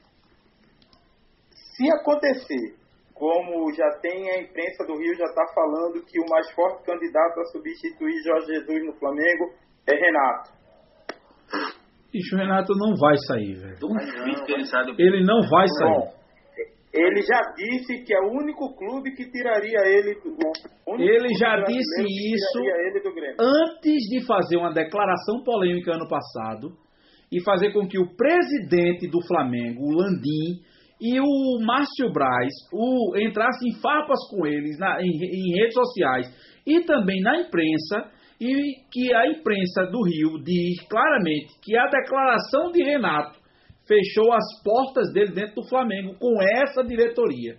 Se acontecer, como já tem a imprensa do Rio já está falando que o mais forte candidato a substituir Jorge Jesus no Flamengo é Renato. Ixi, o Renato não vai sair, velho. Duvido que ele saia do Ele não vai sair. Bom, ele já disse que é o único clube que tiraria ele do o único Ele já disse isso Grêmio. antes de fazer uma declaração polêmica ano passado e fazer com que o presidente do Flamengo, o Landim, e o Márcio Braz o, entrassem em farpas com eles na- em, em redes sociais e também na imprensa, e que a imprensa do Rio diz claramente que a declaração de Renato fechou as portas dele dentro do Flamengo com essa diretoria.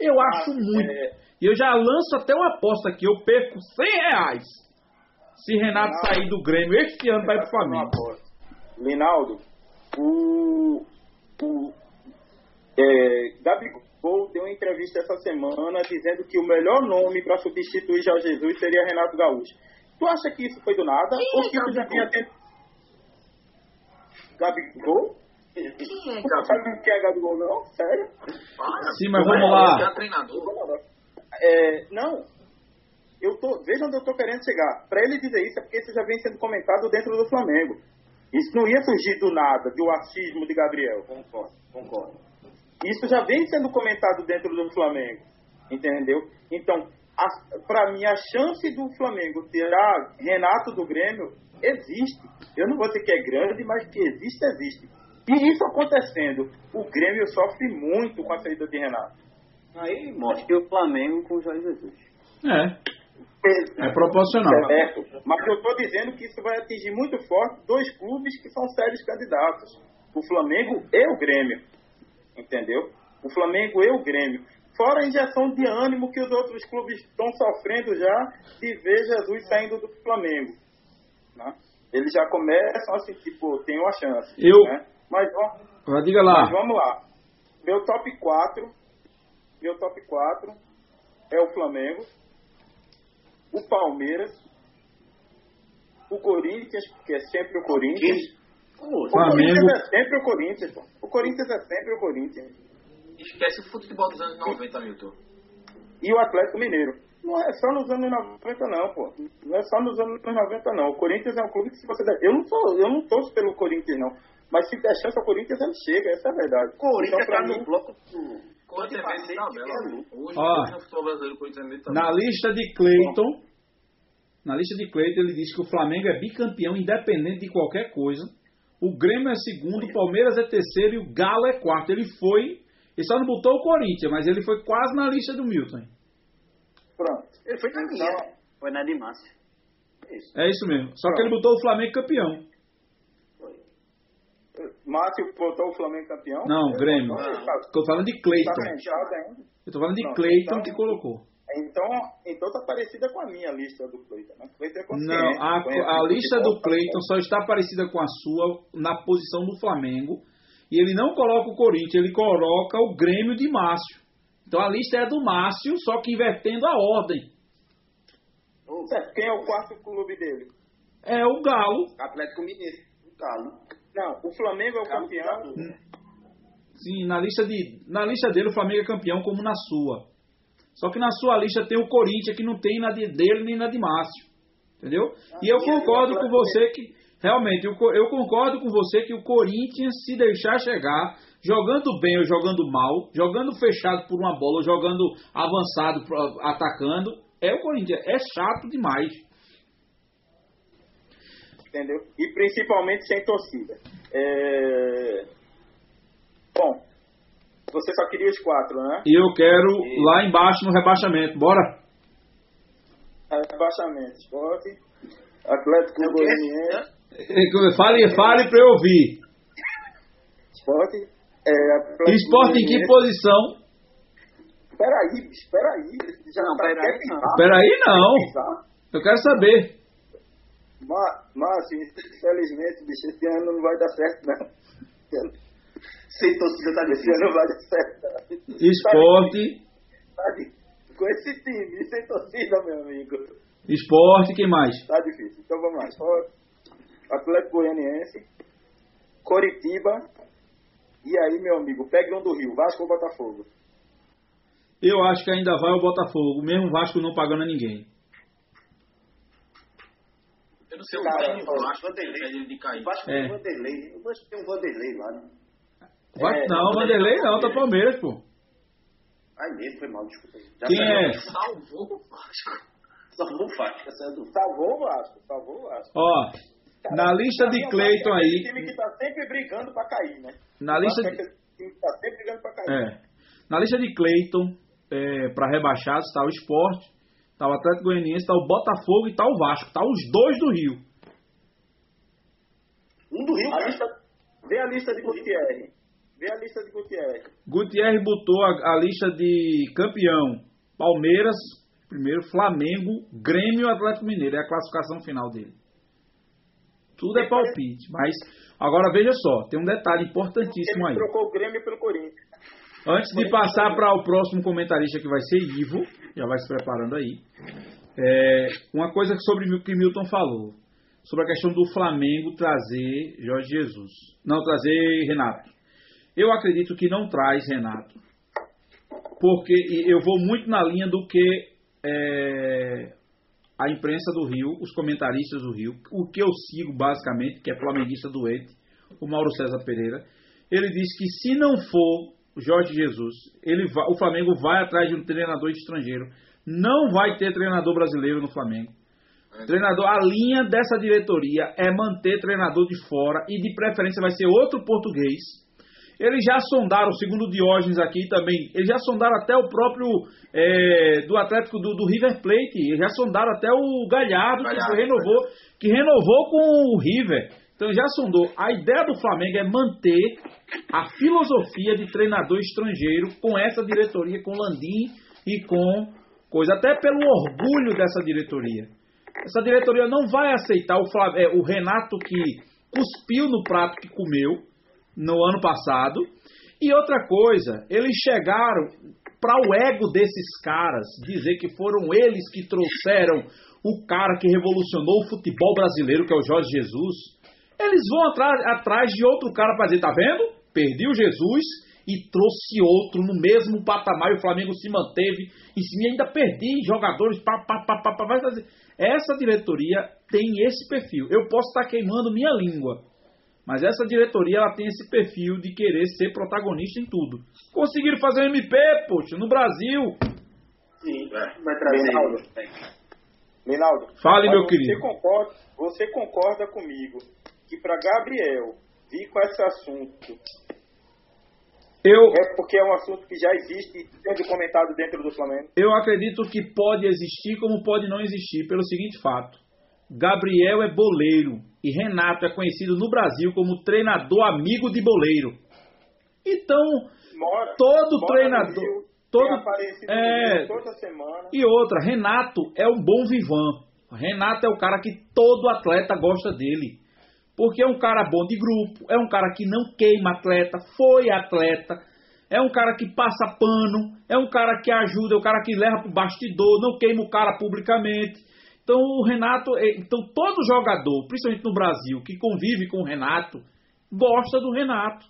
Eu acho muito. é. E eu já lanço até uma aposta aqui, eu perco 100 reais se Renato sair do Grêmio este ano vai pro Flamengo. Linaldo, o, o é, Gabigol deu uma entrevista essa semana dizendo que o melhor nome para substituir Jorge Jesus seria Renato Gaúcho. Tu acha que isso foi do nada? Quem ou é que isso já tinha tentado? Gabigol? Quem é, Tu não sabe o que é Gabigol, não? Sério? Sim, mas vamos lá. Treinador. É, não. Eu tô, veja onde eu estou querendo chegar. Para ele dizer isso é porque isso já vem sendo comentado dentro do Flamengo. Isso não ia surgir do nada, do achismo de Gabriel. Concordo, concordo. Isso já vem sendo comentado dentro do Flamengo. Entendeu? Então, para mim, a chance do Flamengo tirar Renato do Grêmio existe. Eu não vou dizer que é grande, mas que existe, existe. E isso acontecendo, o Grêmio sofre muito com a saída de Renato. Aí mostra que o Flamengo com o Jorge Jesus. É, é proporcional. Certo. Mas eu estou dizendo que isso vai atingir muito forte dois clubes que são sérios candidatos: o Flamengo e o Grêmio. Entendeu? O Flamengo e o Grêmio. Fora a injeção de ânimo que os outros clubes estão sofrendo já de ver Jesus saindo do Flamengo. né? Eles já começam assim, tipo, tem uma chance. Eu- né? Mas, Mas diga mas lá. vamos lá. Meu top 4. Meu top 4 é o Flamengo. O Palmeiras. O Corinthians, que é sempre o Corinthians. O Flamengo. Corinthians é sempre o Corinthians. pô. O Corinthians é sempre o Corinthians. Esquece o futebol dos anos 90, Milton. E o Atlético Mineiro. Não é só nos anos 90 não, pô. Não é só nos anos 90 não. O Corinthians é um clube que se você der... Eu não sou, eu não torço pelo Corinthians não. Mas se der chance ao Corinthians, ele chega, essa é a verdade. Corinthians Então, tá mim, no bloco do. Quanto é tabela, é velho. Hoje, Ó. futebol brasileiro, o Corinthians é Na lista de Cleiton, na lista de Cleiton, ele diz que o Flamengo é bicampeão independente de qualquer coisa. O Grêmio é segundo, o Palmeiras é terceiro e o Galo é quarto. Ele foi, ele só não botou o Corinthians, mas ele foi quase na lista do Milton. Pronto. Ele foi na minha. Então, Foi na de Márcio. Isso. É isso mesmo. Só que ele botou o Flamengo campeão. Márcio botou o Flamengo campeão? Não, Eu- Grêmio. Tá, Estou falando de tá Cleiton. fechado ainda. Eu tô falando de Cleiton então- que colocou. Então, então tá parecida com a minha lista do Cleiton, né? Cleiton é Não, a, a o lista do Cleiton só está parecida com a sua na posição do Flamengo. E ele não coloca o Corinthians, ele coloca o Grêmio de Márcio. Então a lista é do Márcio, só que invertendo a ordem. Quem é o quarto clube dele? É o Galo. Atlético Mineiro. O Galo. Não, o Flamengo é o Galo campeão. Sim, na lista, de, na lista dele o Flamengo é campeão, como na sua. Só que na sua lista tem o Corinthians, que não tem na de dele nem na de Márcio. Entendeu? E eu e aí, concordo com você que. Realmente, eu, eu concordo com você que o Corinthians, se deixar chegar, jogando bem ou jogando mal, jogando fechado por uma bola ou jogando avançado, atacando, é o Corinthians. É chato demais. entendeu? E principalmente sem torcida. É... Bom, você só queria os quatro, né? E eu quero lá embaixo no rebaixamento. Bora? Rebaixamento, esporte, Atlético É? Goianiense, Fale, fale pra eu ouvir. esporte, é, Esporte em que posição? Peraí, bicho, peraí. Já Não, tá, peraí, quer não. Peraí, não. Eu quero saber. Márcio, infelizmente, bicho, esse ano não vai dar certo, não. Sem torcida tá Esse difícil. ano não vai dar certo. não. Esporte, Tá di- Com esse time, sem torcida, meu amigo. esporte, quem mais? Tá difícil. Então vamos lá. Esporte, Atlético Goianiense, Coritiba. E aí, meu amigo, pegue um do Rio, Vasco ou Botafogo? Eu acho que ainda vai o Botafogo, mesmo o Vasco não pagando a ninguém. Eu não sei o Cara, o Vasco Vanderlei. de cair. O Vasco É. tem um Vanderlei. O Vasco tem um Vanderlei lá. né? Vai, É, não, Vanderlei não, tá Palmeiras, pô. Ai, mesmo, foi mal, desculpa. Já Quem saiu. é? Salvou o Vasco. Salvou o Vasco, é do... Salvou o Vasco, salvou o Vasco. Ó, na lista de Cleiton É aí, time que tá sempre brigando pra cair, né? na lista é de, que tá sempre brigando pra cair. é, na lista de Cleiton, é, para rebaixados, tá o Esporte, tá o Atlético Goianiense, tá o Botafogo e tá o Vasco, tá os dois do Rio. Um do Rio, A cara. lista, vê a lista de Gutierrez. Vê a lista de Gutierrez. Gutierrez botou a, a lista de campeão, Palmeiras, primeiro, Flamengo, Grêmio e Atlético Mineiro, é a classificação final dele. Tudo é palpite, mas agora veja só, tem um detalhe importantíssimo Ele aí. trocou o Grêmio pelo Corinthians. Antes de passar para o próximo comentarista que vai ser Ivo, já vai se preparando aí. é, uma coisa sobre o que Milton falou, sobre a questão do Flamengo trazer Jorge Jesus, não trazer Renato. Eu acredito que não traz Renato, porque eu vou muito na linha do que é, a imprensa do Rio, os comentaristas do Rio, o que eu sigo basicamente, que é flamenguista doente, o Mauro César Pereira, ele diz que se não for Jorge Jesus, ele vai- o Flamengo vai atrás de um treinador estrangeiro. Não vai ter treinador brasileiro no Flamengo. Treinador, a linha dessa diretoria é manter treinador de fora e de preferência vai ser outro português. Eles já sondaram, segundo o Diógenes aqui também, eles já sondaram até o próprio é, do Atlético do, do River Plate, eles já sondaram até o Galhardo, Galhardo, que renovou, que renovou com o River. Então já sondou. A ideia do Flamengo é manter a filosofia de treinador estrangeiro com essa diretoria, com Landim e com coisa, até pelo orgulho dessa diretoria. Essa diretoria não vai aceitar o, é, o Renato que cuspiu no prato que comeu no ano passado. E outra coisa, eles chegaram para o ego desses caras dizer que foram eles que trouxeram o cara que revolucionou o futebol brasileiro, que é o Jorge Jesus. Eles vão atra- atrás de outro cara para dizer, tá vendo? Perdi o Jesus e trouxe outro no mesmo patamar e o Flamengo se manteve e ainda perdi jogadores. Pá, pá, pá, pá, pá. Essa diretoria tem esse perfil. Eu posso estar queimando minha língua, mas essa diretoria ela tem esse perfil de querer ser protagonista em tudo. Conseguiram fazer um MP, poxa, no Brasil. Sim, É. vai trazer. Reinaldo. Linaldo, Fale, meu você querido. Concorda, você concorda comigo que para Gabriel vir com esse assunto Eu, é porque é um assunto que já existe e sendo comentado dentro do Flamengo? eu acredito que pode existir como pode não existir, pelo seguinte fato. Gabriel é boleiro e Renato é conhecido no Brasil como treinador amigo de boleiro. Então, Mora, todo mora treinador. todo, é, toda semana. E outra, Renato é um bom vivan. Renato é o cara que todo atleta gosta dele. Porque é um cara bom de grupo, é um cara que não queima atleta, foi atleta, é um cara que passa pano, é um cara que ajuda, é um cara que leva pro bastidor, não queima o cara publicamente. Então o Renato, é- então todo jogador, principalmente no Brasil, que convive com o Renato, gosta do Renato.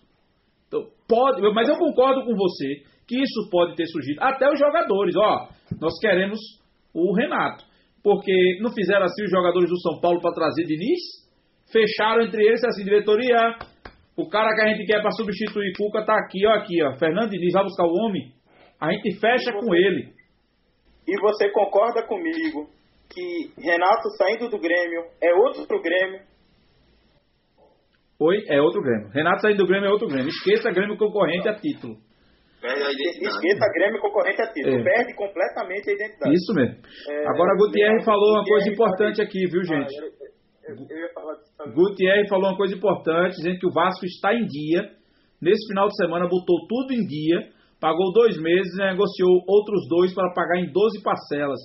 Então, pode, mas eu concordo com você que isso pode ter surgido. Até os jogadores, ó, nós queremos o Renato. Porque não fizeram assim os jogadores do São Paulo para trazer Diniz? Fecharam entre eles assim, diretoria. O cara que a gente quer para substituir Cuca tá aqui, ó, aqui, ó. Fernando Diniz vai buscar o homem. A gente fecha com ele. E você concorda comigo que Renato saindo do Grêmio é outro Grêmio? Oi, é outro Grêmio. Renato saindo do Grêmio é outro Grêmio. Esqueça Grêmio concorrente a título. Perde a identidade. Esquenta Grêmio concorrente a título. É. Perde completamente a identidade. Isso mesmo. É, Agora, Gutierrez falou uma coisa importante aqui, viu, gente? Ah, eu, eu- eu ia falar disso também. Gutierrez falou uma coisa importante, dizendo que o Vasco está em dia. Nesse final de semana botou tudo em dia, pagou dois meses e negociou outros dois para pagar em 12 parcelas.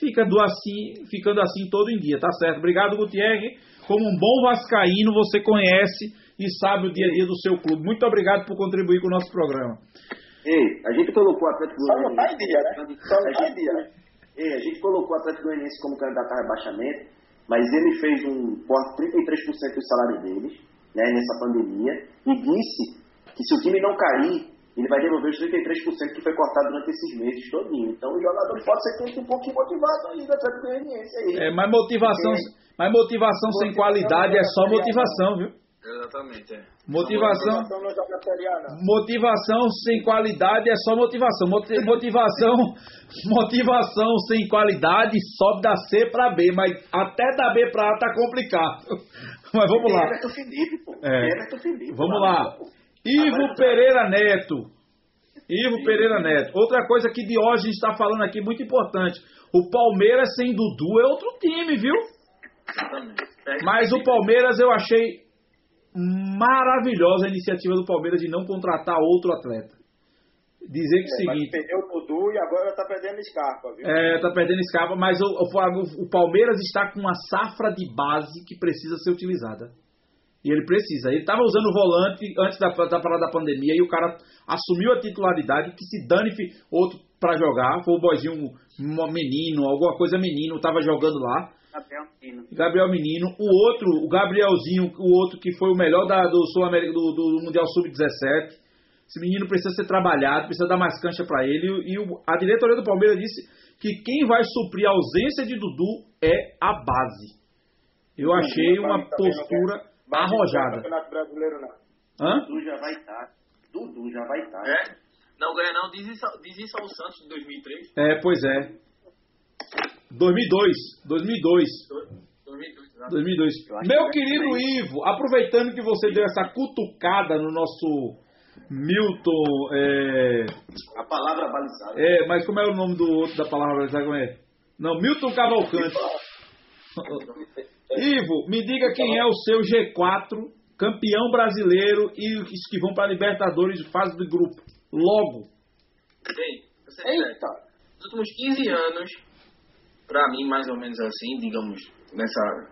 Fica do assim, ficando assim todo em dia, tá certo? Obrigado, Gutierrez. Como um bom vascaíno, você conhece e sabe o dia a dia do seu clube. Muito obrigado por contribuir com o nosso programa. Ei, a gente colocou o Atlético Só não tá em dia, né? Só não tá em dia? Ei, a gente colocou o Atlético Goianiense como candidato a rebaixamento, mas ele fez um corte 33% do salário deles, né, nessa pandemia, e disse que se o time não cair, ele vai devolver os 33% que foi cortado durante esses meses todinho. Então os jogadores podem ser que um pouquinho motivados aí do Atlético Goianiense aí. É, mas motivação, mas motivação sem qualidade é só motivação, viu? Exatamente, é. Motivação. Motivação sem qualidade é só motivação. Moti- <laughs> Motivação, motivação sem qualidade sobe da C para B, mas até da B para A tá complicado. <laughs> Mas vamos lá. Everton Felipe, pô. É. Tem Everton Felipe. Vamos lá. Ivo Pereira Neto. Ivo Pereira Neto. Outra coisa que Diógenes está falando aqui, muito importante. O Palmeiras sem Dudu é outro time, viu? Mas o Palmeiras eu achei maravilhosa a iniciativa do Palmeiras de não contratar outro atleta. Dizer que é o seguinte, perdeu o Dudu e agora tá perdendo Scarpa, viu? é, tá perdendo escapa, mas o, o- o Palmeiras está com uma safra de base que precisa ser utilizada. E ele precisa. Ele estava usando o volante antes da, da parada da pandemia e o cara assumiu a titularidade, que se dane outro para jogar. Foi o boizinho um menino, alguma coisa menino, estava jogando lá. Gabriel Menino. Gabriel Menino, o outro, o Gabrielzinho, o outro que foi o melhor da- do Sul América do, do Mundial Sub-17. Esse menino precisa ser trabalhado, precisa dar mais cancha para ele. E, o- a diretoria do Palmeiras disse que quem vai suprir a ausência de Dudu é a base. Eu achei uma postura arrojada. Campeonato Brasileiro, não. Hã? Dudu já vai estar. Dudu já vai estar. É? Não ganha não, diz isso, diz isso ao Santos de 2003. É, pois é. 2002, 2002. 2002, exato. 2002. Eu acho Meu que é querido Ivo, aproveitando que você deu essa cutucada no nosso Milton. É, A palavra balizada. é, mas como é o nome do outro da palavra? Como é? Não, Milton Cavalcante. <laughs> Ivo, me diga quem é o seu G4, campeão brasileiro e os que vão para a Libertadores de fase do grupo. Logo. Bem, você. Eita! Nos últimos 15 anos, pra mim, mais ou menos assim, digamos, nessa,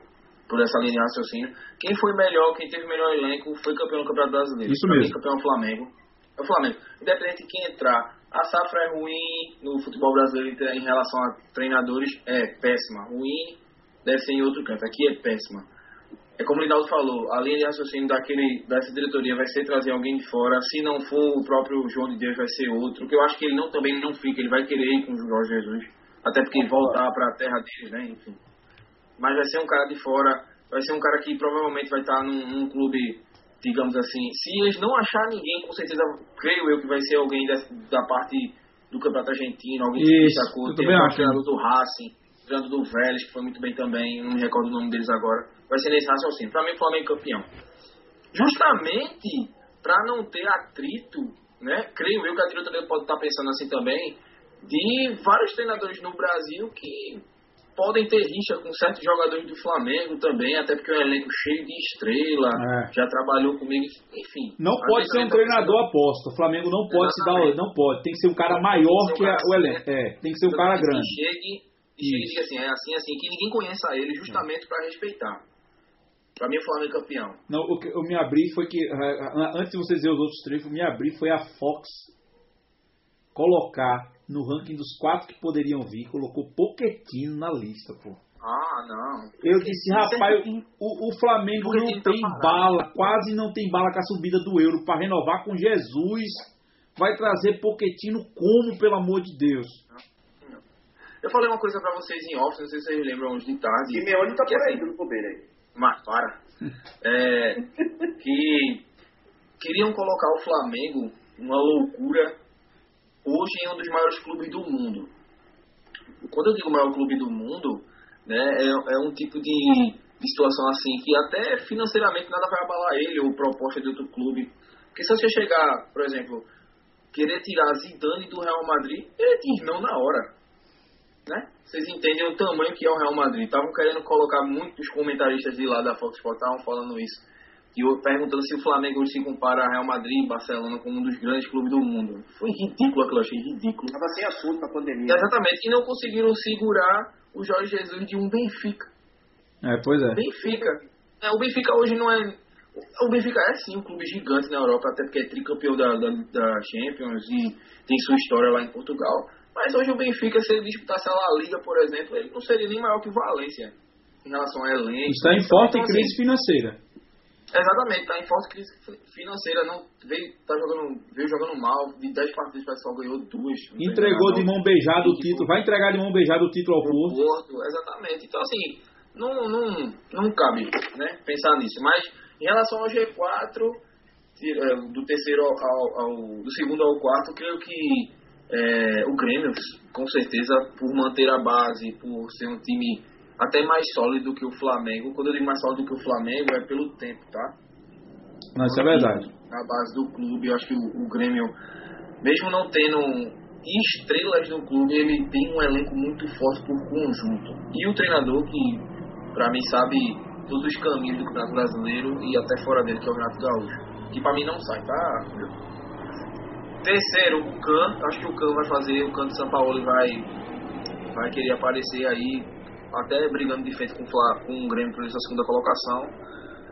por essa linha de raciocínio, quem foi melhor, quem teve o melhor elenco, foi campeão do Campeonato Brasileiro. Isso Pra mesmo. Mim, campeão é o Flamengo. É o Flamengo. Independente de quem entrar, a safra é ruim no futebol brasileiro em relação a treinadores, é péssima. Ruim deve ser em outro canto. Aqui é péssima. É como o Linaldo falou, a linha de raciocínio daquele, dessa diretoria vai ser trazer alguém de fora. Se não for o próprio João de Deus, vai ser outro. Que eu acho que ele não, também não fica, ele vai querer ir com o Jorge Jesus. Até porque voltar para a terra deles, né? Enfim. Mas vai ser um cara de fora, vai ser um cara que provavelmente vai estar num, num clube, digamos assim. Se eles não achar ninguém, com certeza, creio eu que vai ser alguém da, da parte do Campeonato Argentino, alguém que Isso, destacou. Tem também o treinador do Racing, o treinador do Vélez, que foi muito bem também, não me recordo o nome deles agora. Vai ser nesse raciocínio. Para mim, o Flamengo é campeão. Justamente para não ter atrito, né? Creio eu que a diretoria pode estar pensando assim também, de vários treinadores no Brasil que podem ter rixa com certos jogadores do Flamengo também, até porque é um elenco cheio de estrela, É. já trabalhou comigo, enfim. Não pode ser um tá treinador aposta. O Flamengo não pode se dar. Exatamente. Não pode. Tem que ser um cara maior que que ser um a- cara o elenco. É, tem que ser um cara que grande. chegue e chegue e diga assim, é assim, assim, que ninguém conheça ele justamente para respeitar. Para mim, o Flamengo é campeão. Não, o que eu me abri foi que, ah, antes de você dizer os outros três, eu me abri foi a Fox colocar no ranking dos quatro que poderiam vir, colocou Poquetino na lista, pô. Ah, não. Eu disse, rapaz, o, o Flamengo não tá tem bala, quase não tem bala com a subida do euro para renovar com Jesus. Vai trazer Poquetino como, pelo amor de Deus? Eu falei uma coisa pra vocês em off, não sei se vocês lembram hoje de tarde. Simeone tá que por aí, assim, bobeira aí. Mas para. É, que queriam colocar o Flamengo uma loucura hoje em um dos maiores clubes do mundo. Quando eu digo maior clube do mundo, né, é, é um tipo de, de situação assim que até financeiramente nada vai abalar ele ou proposta de outro clube. Porque se você chegar, por exemplo, querer tirar Zidane do Real Madrid, ele diz não na hora. Né? Vocês entendem o tamanho que é o Real Madrid. Estavam querendo colocar muitos comentaristas de lá da Fox Sports, estavam falando isso. E eu perguntando se o Flamengo se compara a Real Madrid e Barcelona como um dos grandes clubes do mundo. Foi ridículo aquilo, eu achei ridículo. Tava sem assunto na pandemia. Exatamente. E não conseguiram segurar o Jorge Jesus de um Benfica. É, pois é. Benfica. É, o Benfica hoje não é. O Benfica é sim um clube gigante na Europa, até porque é tricampeão da, da, da Champions e tem sua história lá em Portugal. Mas hoje o Benfica, se ele disputasse a La Liga, por exemplo, ele não seria nem maior que o Valência em relação a elenco. Está em forte Então, assim, crise financeira. Exatamente, está em forte crise financeira, não veio, tá jogando, veio jogando mal, de 10 partidas que só ganhou duas. Entregou de mão beijada o Tipo, título. Vai entregar de mão beijada o título ao Porto. Porto, exatamente. Então, assim, não, não, não cabe né, pensar nisso. Mas, em relação ao G4, tira- é, do terceiro ao, ao- ao- do segundo ao quarto, creio que é, o Grêmio, com certeza, por manter a base, por ser um time até mais sólido que o Flamengo. Quando eu digo mais sólido que o Flamengo, é pelo tempo, tá? Não, isso é verdade. a base do clube. Eu acho que o, o Grêmio, mesmo não tendo estrelas no clube, ele tem um elenco muito forte por conjunto. E o treinador que, pra mim, sabe todos os caminhos do Campeonato Brasileiro e até fora dele, que é o Renato Gaúcho. Que pra mim não sai, tá? Terceiro, o Can. Acho que o Can vai fazer, o Can de São Paulo vai, vai querer aparecer aí, até brigando de frente com, com o Grêmio por essa segunda colocação.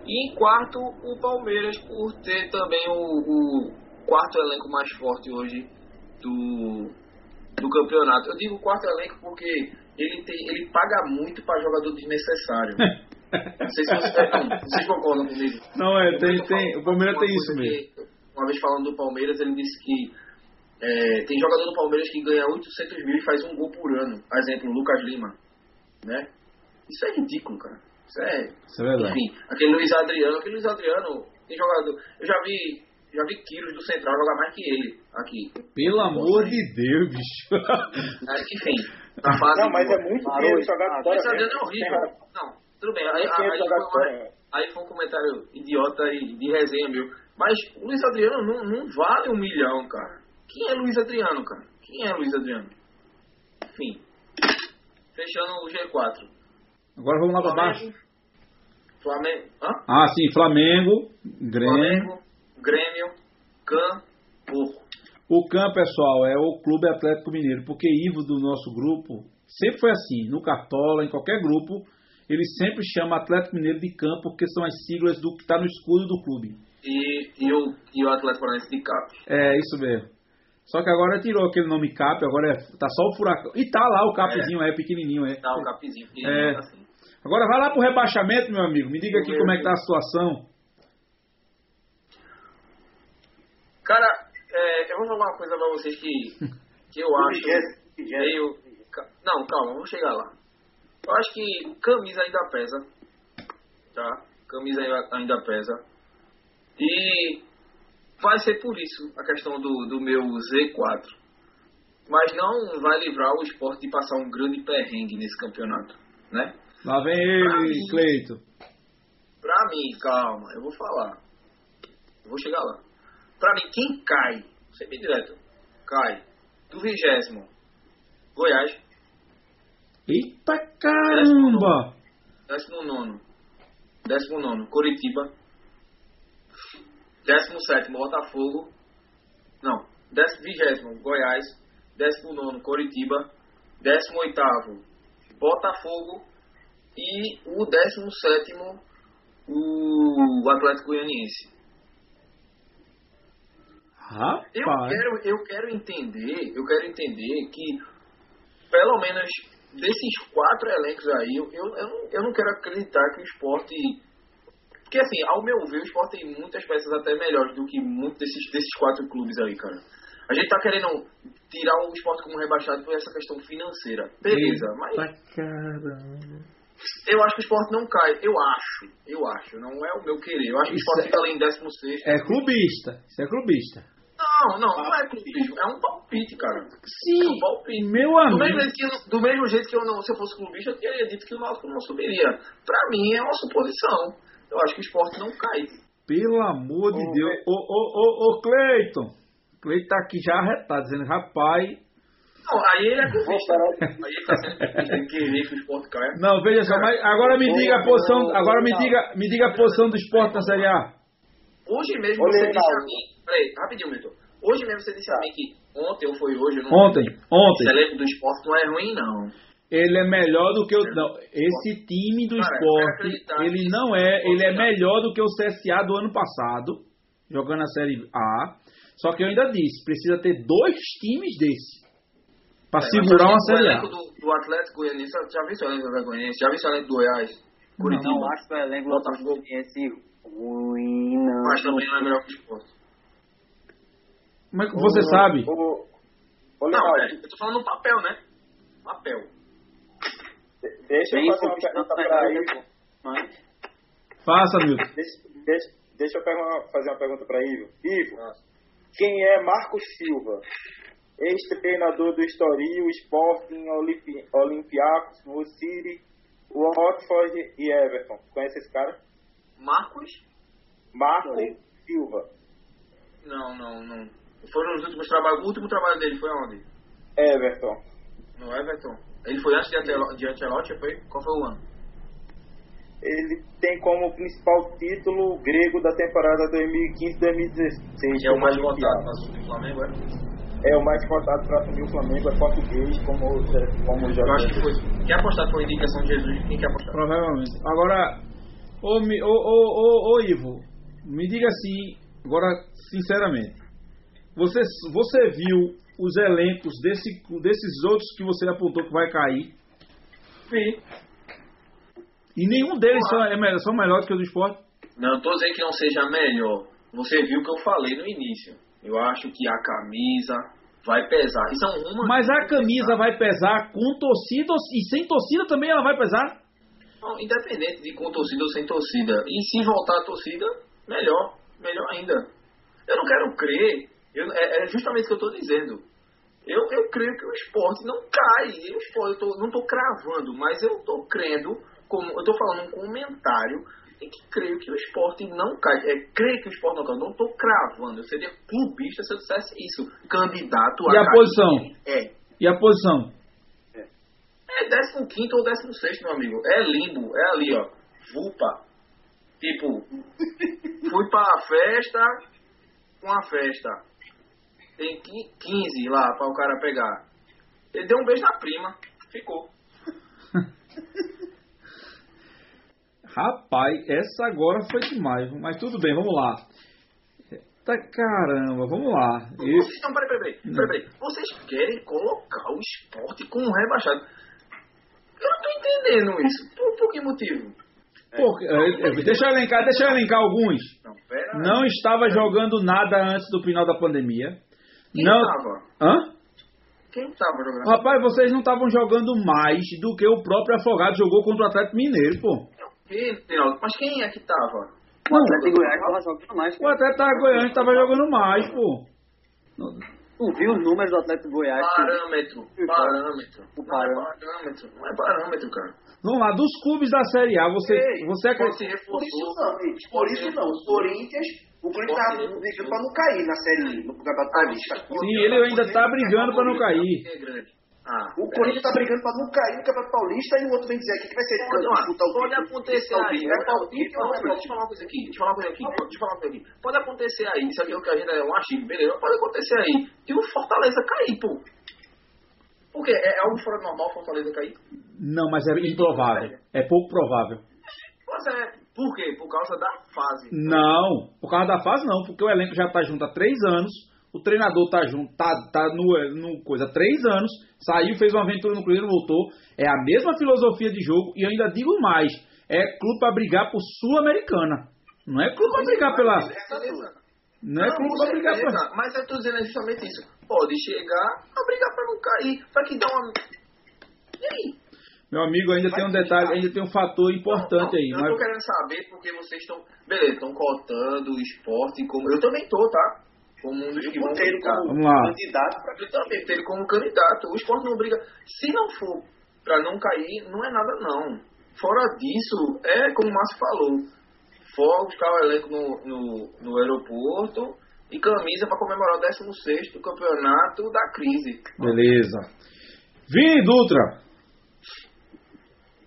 E em quarto, o Palmeiras, por ter também o, o quarto elenco mais forte hoje do, do campeonato. Eu digo quarto elenco porque ele, tem, ele paga muito para jogador desnecessário. <laughs> Não sei se vocês, não, vocês concordam comigo. Não, é, tem, tem, o Palmeiras tem isso mesmo. que, uma vez falando do Palmeiras, ele disse que é, tem jogador do Palmeiras que ganha 800 mil e faz um gol por ano. Por exemplo, o Lucas Lima. Né? Isso é ridículo, cara. Isso é Isso é verdade. enfim, aquele Luiz Adriano, aquele Luiz Adriano tem jogador. Eu já vi, já vi Quiros do Central jogar mais que ele aqui. Pelo amor de Deus, bicho. <laughs> Mas, enfim, na fase. Não, mas é muito Parou, dinheiro jogar parou. fora. Luiz Adriano é horrível. Não, tudo bem. Aí, aí, jogar foi, aí foi um comentário idiota e de resenha meu. Mas o Luiz Adriano não, não vale um milhão, cara. Quem é Luiz Adriano, cara? Quem é Luiz Adriano? Enfim. Fechando o G4. Agora vamos lá pra baixo. Flamengo. Hã? Ah, sim, Flamengo, Grêmio. Flamengo, Grêmio, Can, Porco. O CAM, pessoal, é o Clube Atlético Mineiro, porque Ivo do nosso grupo sempre foi assim, no Cartola, em qualquer grupo, ele sempre chama Atlético Mineiro de CAM, porque são as siglas do que está no escudo do clube. E, e, o, e o Atlético Paranaense de Cap. É, isso mesmo. Só que agora tirou aquele nome Cap, agora é, tá só o furacão. E tá lá o Capzinho, é, pequenininho, é. Tá o Capzinho, porque É. tá assim. Agora vai lá pro rebaixamento, meu amigo. Me diga aqui Meu como é que tá a situação. Cara, é, eu vou falar uma coisa pra vocês que, que eu <laughs> acho meio. Não, calma, vamos chegar lá. Eu acho que camisa ainda pesa. Tá? Camisa ainda- ainda pesa. E vai ser por isso a questão do, do meu Z4. Mas não vai livrar o esporte de passar um grande perrengue nesse campeonato, né? Lá vem ele, Cleito. Pra mim, calma, eu vou falar. Eu vou chegar lá. Pra mim, quem cai, sempre direto, cai do vigésimo, Goiás. Eita caramba! Décimo nono. Décimo nono, Curitiba. 17 Botafogo. Não, 20 Goiás. 19 Coritiba. 18 Botafogo. E o 17 o Atlético Goianiense. Eu quero, eu quero entender, eu quero entender que pelo menos desses quatro elencos aí, eu, eu, eu, não, eu não quero acreditar que o esporte porque assim, ao meu ver, o esporte tem muitas peças até melhores do que muitos desses, desses quatro clubes aí, cara. A gente tá querendo tirar o esporte como rebaixado por essa questão financeira. Beleza, mas Eita caramba. eu acho que o esporte não cai. Eu acho, eu acho, não é o meu querer. Eu acho que o esporte é- fica ali em 16. É clubista. Isso é clubista. Não, não, não é clubismo, é um palpite, cara. É um Sim. palpite. Meu Do amigo. mesmo, jeito que, eu- do mesmo jeito que eu não, se eu fosse clubista, eu teria dito que o Náutico não subiria. Pra mim é uma suposição. Eu acho que o esporte não cai. Pelo amor de Ô, Deus. Ô, ô, ô, ô, Cleiton. Cleiton tá aqui já arretado, dizendo, rapaz. Não, aí ele é. Aí ele tá sendo querer que o esporte caia. Não, veja só, mas agora me diga a posição. Agora me ô, diga, me diga a posição do esporte na Série A. Hoje mesmo Ô, você disse a mim. Peraí, rapidinho, Milton. Hoje mesmo você disse a Tá. mim que ontem ou foi hoje, não Ontem, ontem. Esse elenco do esporte não é ruim, não. Ele é melhor do que o. Não, esse time do Cara, eu quero esporte, ele não é. Ele é melhor do que o CSA do ano passado, jogando a Série A. Só que eu ainda disse, precisa ter dois times desse. Pra É, segurar o uma Série A. elenco do, do Atlético Goianiense, já viu o elenco do Atlético Goianiense? Já viu o elenco do Goiás? Curitiba? Não acho que o elenco do Goianiense ruim, não. Mas também não é melhor que o esporte. Como é que você sabe? Não, é, eu tô falando no papel, né? Papel. De- deixa eu fazer uma pergunta para Ivo. Mas, Faça, Milton. Deixa, deixa, deixa eu fazer uma pergunta para Ivo. Ivo, Nossa. quem é Marcos Silva? Ex-treinador do Estoril, Sporting, Olimpi, Olympiacos, City, Watford e Everton. Conhece esse cara? Marcos? Marco Estoril. Silva. Não, não, não. Foram os últimos trabalhos. O último trabalho dele foi onde? Everton. No Everton. Ele foi antes de de Ancelotti, foi? Qual foi o ano? Ele tem como principal título grego da temporada 2015-2016. Que é o mais votado para assumir o Flamengo, é? É o mais cotado para assumir o Flamengo, é português, como, como Eu acho que foi. Quem apostar foi indicação de Jesus, quem quer apostar? Provavelmente. Agora, ô, ô, ô, ô, ô, Ivo, me diga assim, agora sinceramente. Você, você viu os elencos desse, desses outros que você apontou que vai cair? Vi. E nenhum deles são, é melhor, são melhores que o do esporte? Não, eu tô dizendo que não seja melhor. Você viu o que eu falei no início. Eu acho que a camisa vai pesar. Isso é uma. Mas a camisa vai pesar com torcida e sem torcida também ela vai pesar? Não, independente de com torcida ou sem torcida. E se voltar a torcida, melhor. Melhor ainda. Eu não quero crer. eu- é, é justamente o que eu estou dizendo. Eu, eu creio que o esporte não cai. O esporte, eu tô- não estou cravando, mas eu estou crendo, como, eu estou falando um comentário em que creio que o esporte não cai. É, creio que o esporte não cai. Eu não estou cravando. Eu seria clubista se eu dissesse isso. Candidato E a cair. posição? É. E a posição? É 15 ou 16, meu amigo. É limbo. É ali, ó. Vulpa. Tipo, fui pra festa com a festa. Tem qui- 15 lá pra o cara pegar. Ele deu um beijo na prima. Ficou. <laughs> Rapaz, essa agora foi demais. Mas tudo bem, vamos lá. Tá, caramba, vamos lá. Eu- Vocês estão, peraí, peraí, peraí. Vocês querem colocar o esporte como rebaixado. Eu não tô entendendo isso. Por, por que motivo? Pô, é, é, deixa eu elencar, deixa eu elencar alguns. Não. Não estava jogando nada antes do final da pandemia. Quem Não. tava? Hã? Quem tava jogando? Rapaz, vocês não estavam jogando mais do que o próprio Afogado jogou contra o Atlético Mineiro, pô. Mas quem é que tava? o Atlético Goiás tava jogando mais. O Atlético Goiânia tava jogando mais, pô. Tu viu os números do Atlético Goiás? Parâmetro, parâmetro. O é parâmetro, não é parâmetro, cara. Vamos lá, dos clubes da Série A, você, Ei, você acredita... se Por isso não, gente. Por isso não. O Corinthians, o Corinthians tá brigando pra não cair na série no Campeonato Paulista. Sim, ele ainda tá brigando pra não cair. É. Ah, O Corinthians tá brigando pra não cair no Campeonato Paulista e o outro vem dizer aqui que vai ser Pode, ó, disputar o pode acontecer aí. É Deixa eu falar- é uma coisa aqui. Deixa eu falar uma coisa aqui. Deixa eu falar uma coisa aqui. Pode acontecer aí. Isso aqui é o que a gente é um achismo, beleza? Pode acontecer aí. E o Fortaleza cair, pô. Por quê? É algo fora do normal o Fortaleza cair? Não, mas é improvável. É pouco provável. Pois é. Por quê? Por causa da fase. Não, por causa da fase não, porque o elenco já tá junto há três anos, o treinador tá junto, tá, tá no, no coisa há três anos, saiu, fez uma aventura no Cruzeiro, voltou. É a mesma filosofia de jogo e eu ainda digo mais, é clube pra brigar por Sul-Americana. Não é clube pra brigar pela. Beleza. Não é clube pra brigar pela. Mas eu tô dizendo justamente isso. Pode chegar a brigar pra não cair. Pra que dar uma. E aí? Meu amigo, ainda tem um detalhe, ainda tem um fator importante Não, aí. Eu mas- tô querendo saber porque vocês estão. Beleza, estão cotando o esporte como. Eu também tô, tá? Como um dos que vão ficar. como Vamos lá. candidato pra Eu também ele como candidato. O esporte não briga. Se não for pra não cair, não é nada não. Fora disso, é como o Márcio falou. For buscar o elenco no, no, no aeroporto, e camisa para comemorar o 16 do campeonato da crise. Beleza. Vini Dutra.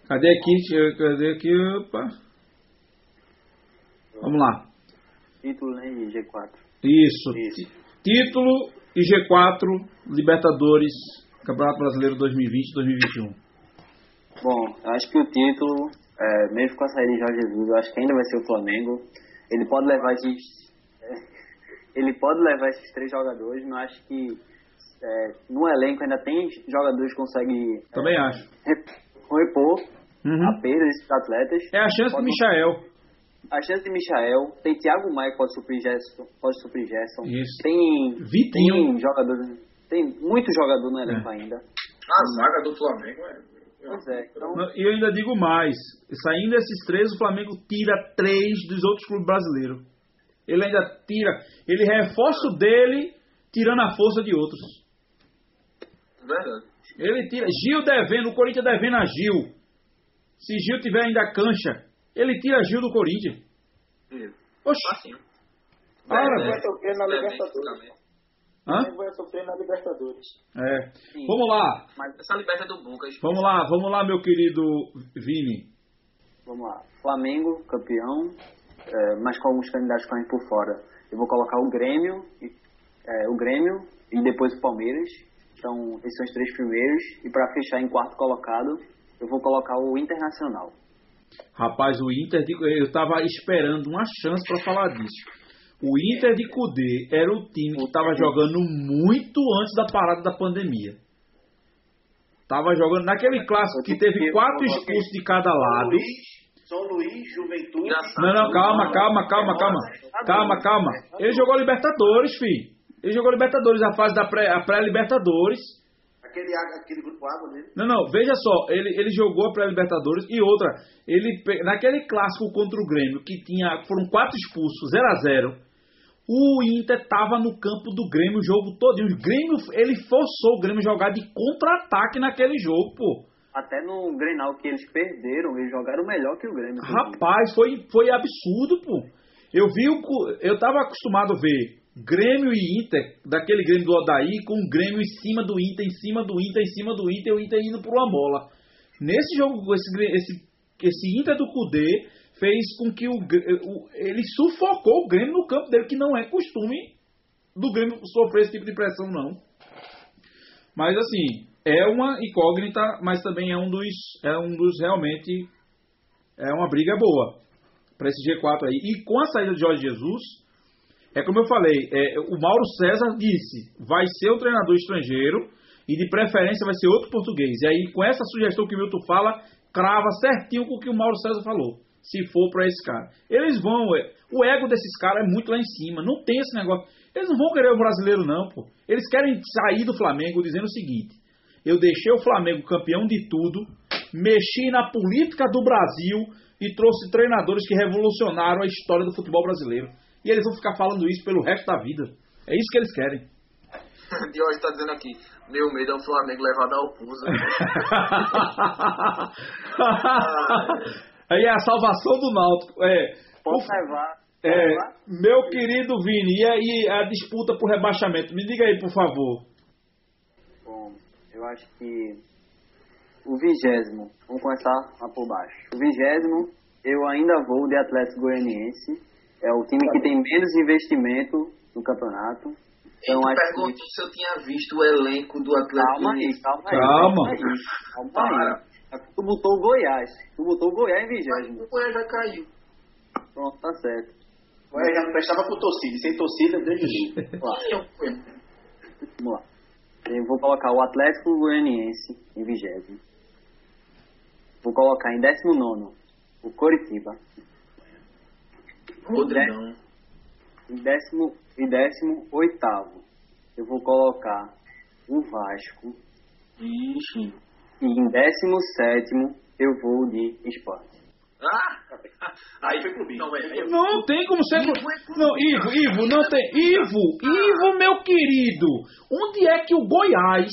Cadê aqui? Cadê aqui? Opa. Vamos lá. Título, né? E G4. Isso. Isso. Tí- Título e G4 Libertadores Campeonato Brasileiro 2020-2021. Bom, eu acho que o título, é, mesmo com a saída de Jorge Jesus, eu acho que ainda vai ser o Flamengo. Ele pode levar esses. é, ele pode levar esses três jogadores, mas acho que é, no elenco ainda tem jogadores que conseguem Também acho. rep- repor Uhum. a perda desses atletas. É a chance do Pode- Michael. A chance de Michael, tem Thiago Maia que pode suprir Gerson, pode suprir Gerson. Isso. Tem, Vitinho. tem jogadores, tem muito jogador no elenco É. ainda. A zaga do Flamengo é. Pois é, então E eu ainda digo mais. Saindo esses três, o Flamengo tira três dos outros clubes brasileiros. Ele ainda tira. Ele reforça o dele, tirando a força de outros. Verdade. Ele tira. Gil devendo, o Corinthians devendo a Gil. Se Gil tiver ainda cancha, ele tira Gil do Corinthians. Isso. Oxi. Assim. Ora, Vai velho. sofrer na Libertadores. Hã? Ele vai sofrer na Libertadores. É. sim. Vamos lá. Mas Essa liberta do Lucas. Vamos lá, vamos lá, meu querido Vini. Vamos lá. Flamengo, campeão, mas com alguns candidatos correndo por fora. Eu vou colocar o Grêmio, e- é, o Grêmio e depois o Palmeiras. Então, esses são os três primeiros. E para fechar em quarto colocado, eu vou colocar o Internacional. Rapaz, o Inter, de, eu tava esperando uma chance para falar disso. O Inter de Cudê era o time que estava jogando muito antes da parada da pandemia. Tava jogando naquele clássico que teve quatro expulsos de cada lado. São Luís, Juventude. Não, não, calma, calma, calma, calma. Calma, calma. Ele jogou Libertadores, fi. Ele jogou Libertadores, a fase da pré- pré-Libertadores. Aquele, aquele grupo água dele. Não, não, veja só, ele, ele jogou a pré-Libertadores e outra, ele naquele clássico contra o Grêmio, que tinha, foram quatro expulsos, 0 a 0 o Inter tava no campo do Grêmio o jogo todo. O Grêmio, ele forçou o Grêmio a jogar de contra-ataque naquele jogo, pô. Até no Grenal que eles perderam, eles jogaram melhor que o Grêmio. Rapaz, foi, foi absurdo, pô. Eu vi o. Eu tava acostumado a ver Grêmio e Inter, daquele Grêmio do Odaí, com o Grêmio em cima do Inter, em cima do Inter, em cima do Inter, o Inter indo por uma bola. Nesse jogo, esse, esse, esse Inter do Cudê fez com que o, o- ele sufocou o Grêmio no campo dele, que não é costume do Grêmio sofrer esse tipo de pressão, não. Mas assim, é uma incógnita, mas também é um dos, é um dos realmente é uma briga boa para esse G4 aí. E com a saída de Jorge Jesus, é como eu falei, é, o Mauro César disse, vai ser um treinador estrangeiro e de preferência vai ser outro português. E aí com essa sugestão que o Milton fala, crava certinho com o que o Mauro César falou. Se for para esse cara, eles vão. é, O ego desses caras é muito lá em cima. Não tem esse negócio. Eles não vão querer o brasileiro, não, pô. Eles querem sair do Flamengo dizendo o seguinte: eu deixei o Flamengo campeão de tudo, mexi na política do Brasil e trouxe treinadores que revolucionaram a história do futebol brasileiro. E eles vão ficar falando isso pelo resto da vida. É isso que eles querem. <laughs> Diógenes tá dizendo aqui, meu medo é o Flamengo levado ao Pusa. <laughs> Aí é a salvação do Náutico. É, levar. é, levar? meu querido Vini, e aí a disputa por rebaixamento? Me diga aí, por favor. Bom, eu acho que o vigésimo, vamos começar lá por baixo. O vigésimo, eu ainda vou de Atlético Goianiense. É o time que tem menos investimento no campeonato. Então Ele perguntou que. se eu tinha visto o elenco do Atlético. Calma aí, calma aí. Calma. Calma aí. Tu botou o Goiás. Tu botou o Goiás em vigésimo. o Goiás já caiu. Pronto, tá certo. Ué, já não prestava por torcida. Sem torcida, Deus me livre. Vamos lá. Eu vou colocar o Atlético Goianiense em vigésimo. Vou colocar em décimo nono o Coritiba. Rodrigão. Em décimo, em décimo oitavo, eu vou colocar o Vasco. Ixi. E em décimo sétimo, eu vou de esporte. Ah! Aí foi clubismo. Não, é, é, Não tem como ser. Não, Ivo, Ivo, não tem. Ivo, Ivo, meu querido, onde é que o Goiás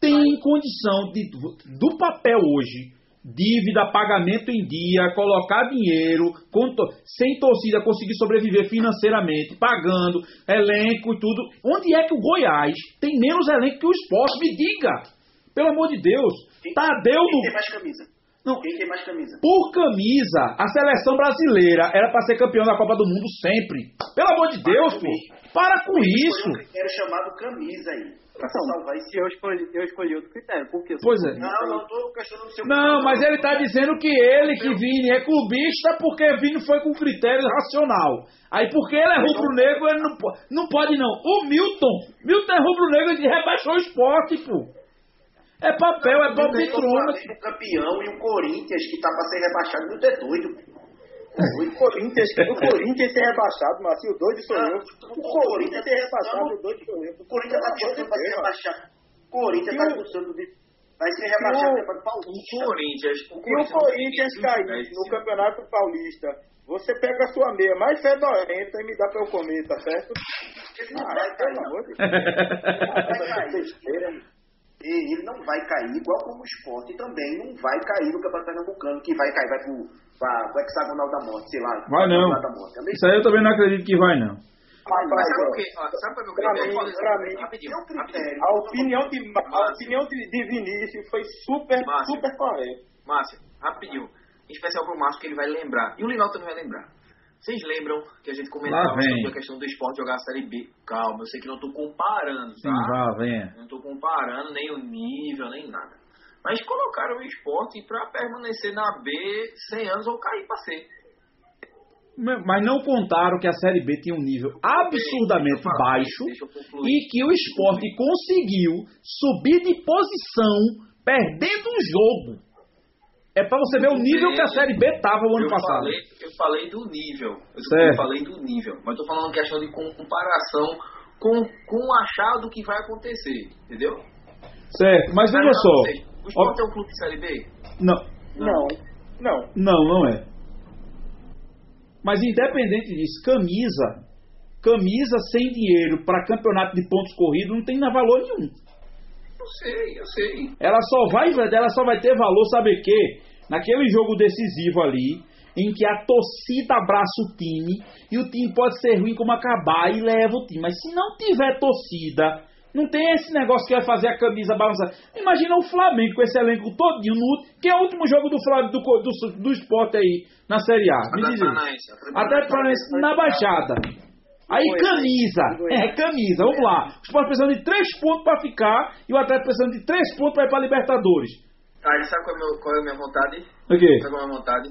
tem condição de, do papel hoje dívida, pagamento em dia, colocar dinheiro, to sem torcida conseguir sobreviver financeiramente, pagando, elenco e tudo. Onde é que o Goiás tem menos elenco que o esporte? Me diga! Pelo amor de Deus. Quem, Tadeu quem no. tem mais camisa? Não, Quem tem mais camisa? por camisa, a seleção brasileira era para ser campeão da Copa do Mundo sempre. Pelo amor de Deus, pô. Para com isso. Foi um critério chamado camisa aí. Pra Então, salvar esse eu escolhi, eu escolhi outro critério. Por quê? Pois é. Não, não tô questionando o seu Não, mas ele tá dizendo que ele, que Vini, é clubista porque Vini foi com critério racional. Aí porque ele é rubro-negro, ele não, po- não pode não. O Milton, Milton é rubro-negro, ele rebaixou o esporte, pô. É papel, é Tem o palpitrômetro. Flamengo campeão e o Corinthians que tá pra ser rebaixado. Muito é doido. O Corinthians, o Corinthians ser rebaixado, Marcinho, o doido sou eu. Não, O Corinthians ser rebaixado, o doido sou eu. O Corinthians tá disputando pra ser rebaixado. O Corinthians tá o- disputando de... Vai ser rebaixado o- depois do O Paulista. Corinthians. E o Corinthians cair no Campeonato Paulista, você pega a sua meia mais fedorenta e me dá pra eu comer, tá certo? Ele não Ah, vai cair, pelo não. amor de Vai cair. E ele não vai cair, igual como o esporte também não vai cair no Campeonato Pernambucano, que vai cair, vai pro, pra, pro hexagonal da morte, sei lá. Vai não. hexagonal Da morte. É? Isso aí eu também não acredito que vai, não. Mas sabe quê? Ó, Sabe quê? mim, Eu Rapidinho, rapidinho. a opinião de, a opinião de, de Vinícius foi super, Márcio. super correta. Márcio, rapidinho. Em especial pro Márcio, que ele vai lembrar. E o Linaldo também vai lembrar. Vocês lembram que a gente comentava Lá vem. sobre a questão do esporte jogar a Série B? Calma, eu sei que não tô comparando, Sim, tá? vá, venha. Não tô comparando nem o nível, nem nada. Mas colocaram o esporte pra permanecer na B 100 anos ou cair pra C. Mas não contaram que a Série B tinha um nível absurdamente baixo e que o esporte conseguiu subir de posição perdendo um jogo. É pra você ver o nível que a Série B tava o ano eu passado. Falei, eu falei do nível. Eu, Certo. eu falei do nível. Mas tô falando questão de com- comparação com, com o achado que vai acontecer. Entendeu? Certo, mas veja Mas, só. vocês, O esporte é um clube de Série B? Não, Não, não. não, não é. Mas independente disso, camisa, camisa sem dinheiro para campeonato de pontos corridos não tem na valor nenhum. Eu sei, eu sei. Ela só vai, ela só vai ter valor, sabe o quê? Naquele jogo decisivo ali, em que a torcida abraça o time e o time pode ser ruim como acabar e leva o time. Mas se não tiver torcida, não tem esse negócio que vai fazer a camisa balançar. Imagina o Flamengo com esse elenco todinho, no, que é o último jogo do Flamengo do, do, do esporte aí na Série A. Me diz. Atlético Paranaense na Baixada. Aí Goiás. camisa, é camisa, vamos lá. O Sport precisando de três pontos para ficar e o Atlético precisando de três pontos para ir para Libertadores. Aí sabe qual é, meu, qual é a minha vontade? O quê? Sabe qual é a minha vontade?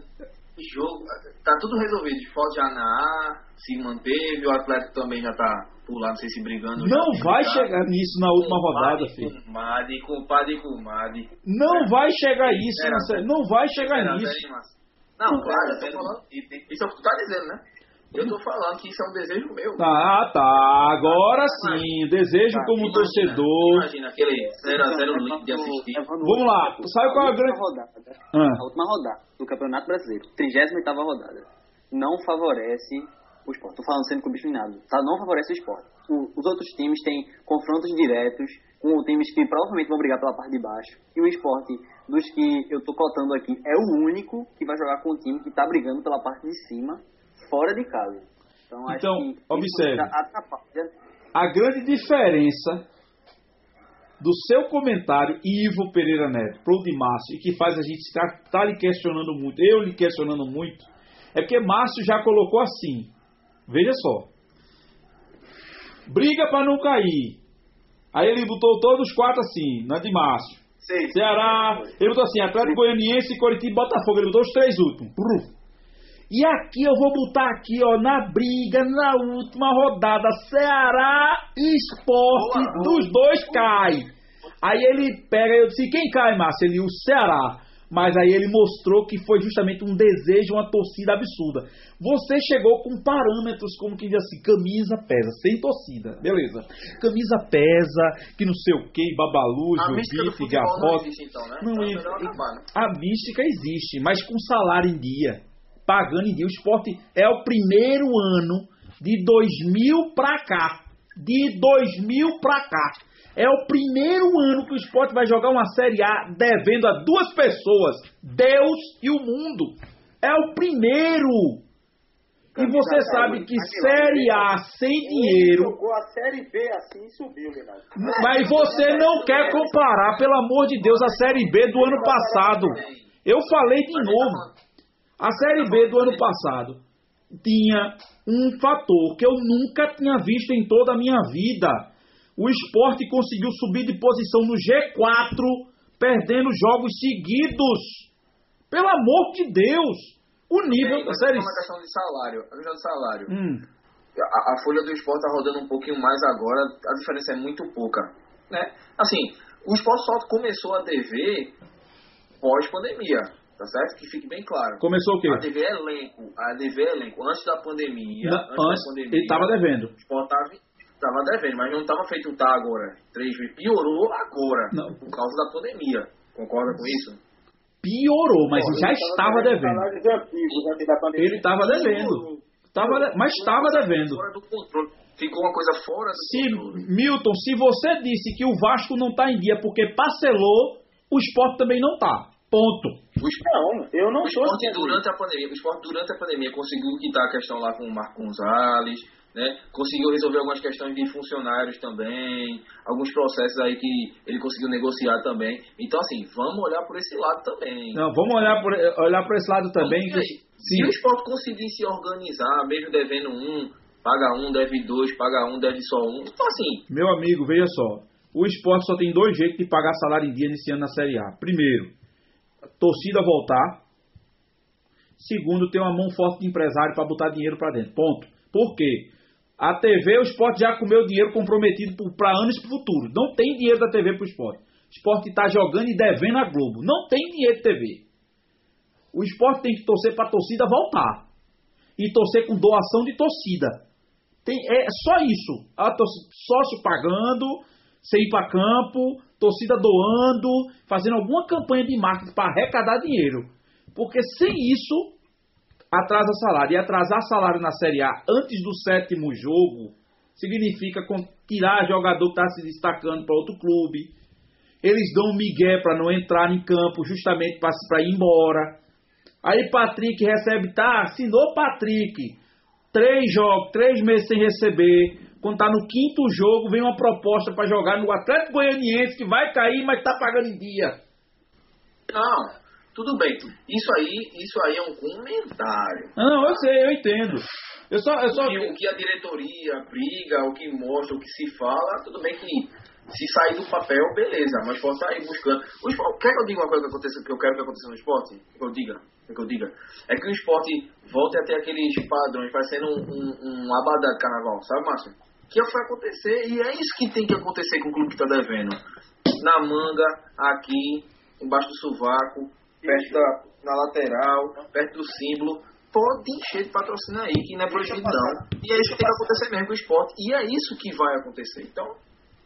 Jogo, tá tudo resolvido. Esporte já na A, se manteve, o Atlético também já tá por lá, não sei se brigando. Não vai chegar nisso na última rodada, filho. Comadre, compadre, comadre. Não vai chegar isso, Pera, não não vai chegar Pera, nisso. pera aí, Márcio. Não, claro, eu tô falando. Isso é o que tu tá dizendo, né? Eu tô falando que isso é um desejo meu. Ah, tá. Agora sim. Desejo como Imagina, torcedor. Imagina aquele 0x0 lindo de assistir. Vamos lá. Sabe qual é a grande. rodada? Ah, A última rodada do Campeonato Brasileiro, 38 rodada, não favorece o esporte. Tô falando sendo clube minado, tá? Não favorece o esporte. O- os outros times têm confrontos diretos com times que provavelmente vão brigar pela parte de baixo. E o esporte, dos que eu tô cotando aqui, é o único que vai jogar com o time que tá brigando pela parte de cima, fora de casa. Então, Então, que observe. atrapalha. a grande diferença do seu comentário, Ivo Pereira Neto, pro de Márcio, e que faz a gente estar tá lhe questionando muito, eu lhe questionando muito, é porque Márcio já colocou assim. Veja só. Briga para não cair. Aí ele botou todos os quatro assim, na de Márcio. Seis. Ceará, ele botou assim, Atlético Goianiense, Coritiba e Botafogo. Ele botou os três últimos. Pruf. E aqui eu vou botar aqui, ó, na briga, na última rodada, Ceará Esporte, dos dois cai. Aí ele pega, eu disse, quem cai, Márcio? Ele, o Ceará. Mas aí ele mostrou que foi justamente um desejo, uma torcida absurda. Você chegou com parâmetros como que diz assim, camisa pesa, sem torcida, beleza. Camisa pesa, que não sei o que, babalu, Jovite, futebol não existe então, né? Não, Então é acabar, né? a mística existe, mas com salário em dia, pagando em dia. O esporte é o primeiro ano de 2000 pra cá. De 2000 pra cá. É o primeiro ano que o esporte vai jogar uma Série A devendo a duas pessoas, Deus e o mundo. É o primeiro. E você sabe que Série A sem dinheiro. jogou a Série B assim e subiu, Leonardo. Mas você não quer comparar, pelo amor de Deus, a Série B do ano passado. Eu falei de novo. A Série B do ano passado tinha um fator que eu nunca tinha visto em toda a minha vida. O esporte conseguiu subir de posição no G4, perdendo jogos seguidos. Pelo amor de Deus! O nível da Série uma questão de salário. A questão de salário. Hum. A, a folha do esporte tá rodando um pouquinho mais agora, a diferença é muito pouca. Né? Assim, o esporte só começou a dever pós-pandemia, tá certo? Que fique bem claro. Começou o quê? A dever elenco, a dever elenco, antes da pandemia, Na- antes, antes, da pandemia, ele estava devendo. o esporte tava, tava devendo, mas não estava feito tá agora. Três vezes. Piorou agora, Não. por causa da pandemia. Concorda com isso? Piorou, mas já estava devendo. Da pandemia. Ele estava devendo. Tava de- Mas estava devendo. Fora do controle. Ficou uma coisa fora do Se, controle. Milton, se você disse que o Vasco não está em dia porque parcelou, o esporte também não está. Ponto. O esporte, Não, eu não o sou esporte assim. durante a pandemia, o esporte durante a pandemia conseguiu quitar a questão lá com o Marco Gonzalez, né? Conseguiu resolver algumas questões de funcionários também, alguns processos aí que ele conseguiu negociar também. Então assim, vamos olhar por esse lado também. Não, vamos olhar por, olhar por esse lado também. Se o esporte conseguir se organizar, mesmo devendo um, paga um, deve dois, paga um, deve só um. Então assim, meu amigo, veja só. O esporte só tem dois jeitos de pagar salário em dia nesse ano na Série A. Primeiro, torcida voltar. Segundo, ter uma mão forte de empresário para botar dinheiro para dentro. Ponto. Por quê? A TV, o esporte já comeu dinheiro comprometido para anos para o futuro. Não tem dinheiro da TV para o esporte. O esporte está jogando e devendo a Globo. Não tem dinheiro de TV. O esporte tem que torcer para a torcida voltar. E torcer com doação de torcida. Tem, é só isso. A torcida, sócio pagando, sem ir para campo, torcida doando, fazendo alguma campanha de marketing para arrecadar dinheiro. Porque sem isso, atrasa salário. E atrasar salário na Série A antes do sétimo jogo significa tirar jogador que está se destacando para outro clube. Eles dão um migué para não entrar em campo, justamente para ir embora. Aí Patrick recebe, tá, assinou Patrick. Três jogos, três meses sem receber. Quando tá no quinto jogo, vem uma proposta para jogar no Atlético Goianiense, que vai cair, mas tá pagando em dia. não, tudo bem. Isso aí, isso aí é um comentário. Não, eu sei, eu entendo. Eu só, eu só... E o que a diretoria briga, o que mostra, o que se fala, tudo bem que se sair do papel, beleza, mas pode sair buscando. O esporte, quer que eu diga uma coisa que, aconteça, que eu quero que aconteça no esporte? Que eu diga, que eu diga. É que o esporte volte a ter aqueles padrões, parecendo um, um, um abadá de carnaval, sabe, Márcio? Que vai acontecer, e é isso que tem que acontecer com o clube que está devendo. Na manga, aqui, embaixo do sovaco, perto da na lateral, perto do símbolo, pode encher de patrocínio aí, que não é proibido não. E é isso que tem que acontecer mesmo com o esporte. E é isso que vai acontecer. Então,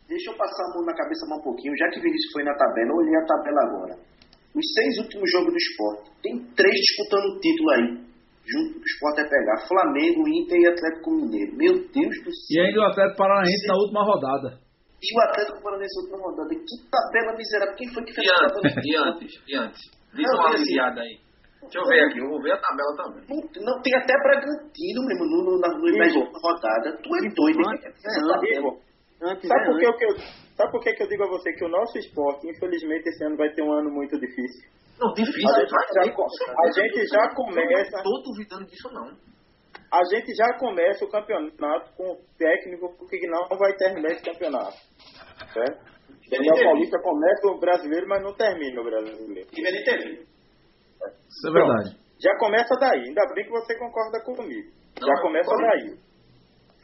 Deixa eu passar a mão na cabeça mais um pouquinho, já que Vinícius foi na tabela, eu olhei a tabela agora. Os seis últimos jogos do esporte, tem três disputando o título aí. Junto que o esporte vai pegar Flamengo, Inter e Atlético Mineiro. Meu Deus do E céu. ainda o Atlético Paranaense na última rodada. E o Atlético Paranaense na última rodada. Que tabela miserável. Quem foi que fez e a antes, tabela? e antes, e antes. Diz uma e assim- aliviada aí. Deixa eu ver aqui, eu vou ver a tabela também. Não, não, tem até Bragantino mesmo no, no, na, no, na última rodada. Tu é doido. É, Antes, Sabe é por, que eu, sabe por que que eu digo a você que o nosso esporte, infelizmente, esse ano vai ter um ano muito difícil? Não, difícil, A gente vai já com a gente já Eu começa- Não tô duvidando disso, não. A gente já começa o campeonato com o técnico que não vai terminar esse campeonato. Certo? Daniel Paulista começa o brasileiro, mas não termina o brasileiro. Deveria ter vindo. Isso é verdade. Já começa daí. Ainda bem que você concorda comigo. Não, Já eu começa daí.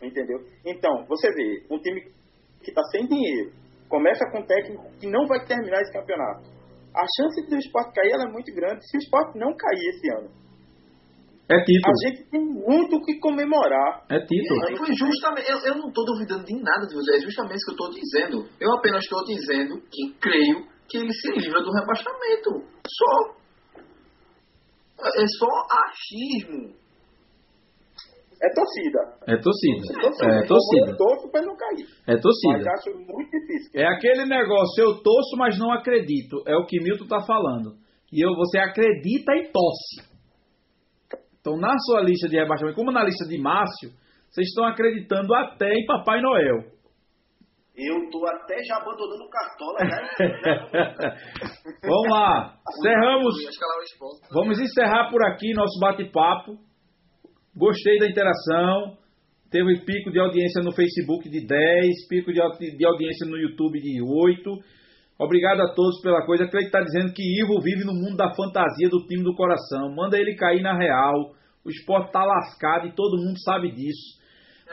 Entendeu? Então, você vê, um time que está sem dinheiro, começa com um técnico que não vai terminar esse campeonato. A chance do esporte cair ela é muito grande se o esporte não cair esse ano. É título. A gente tem muito o que comemorar. É título. Foi justamente, eu, eu não estou duvidando de nada de você, é justamente isso que eu estou dizendo. Eu apenas estou dizendo que creio que ele se livra do rebaixamento. Só. É só achismo. É torcida. É torcida. É torcida. É torcida. Eu torço pra ele não cair. É Mas torcida. acho muito difícil. É aquele negócio, eu torço, mas não acredito. É o que Milton tá falando. E eu, você acredita e torce. Então, na sua lista de rebaixamento, como na lista de Márcio, vocês estão acreditando até em Papai Noel. Eu tô até já abandonando o cartola. Já, <laughs> Vamos lá. Esporte. Vamos encerrar por aqui nosso bate-papo. Gostei da interação. Teve pico de audiência no Facebook de 10, pico de, de audiência no YouTube de 8. Obrigado a todos pela coisa. Que está dizendo que Ivo vive no mundo da fantasia do time do coração. Manda ele cair na real. O esporte tá lascado e todo mundo sabe disso.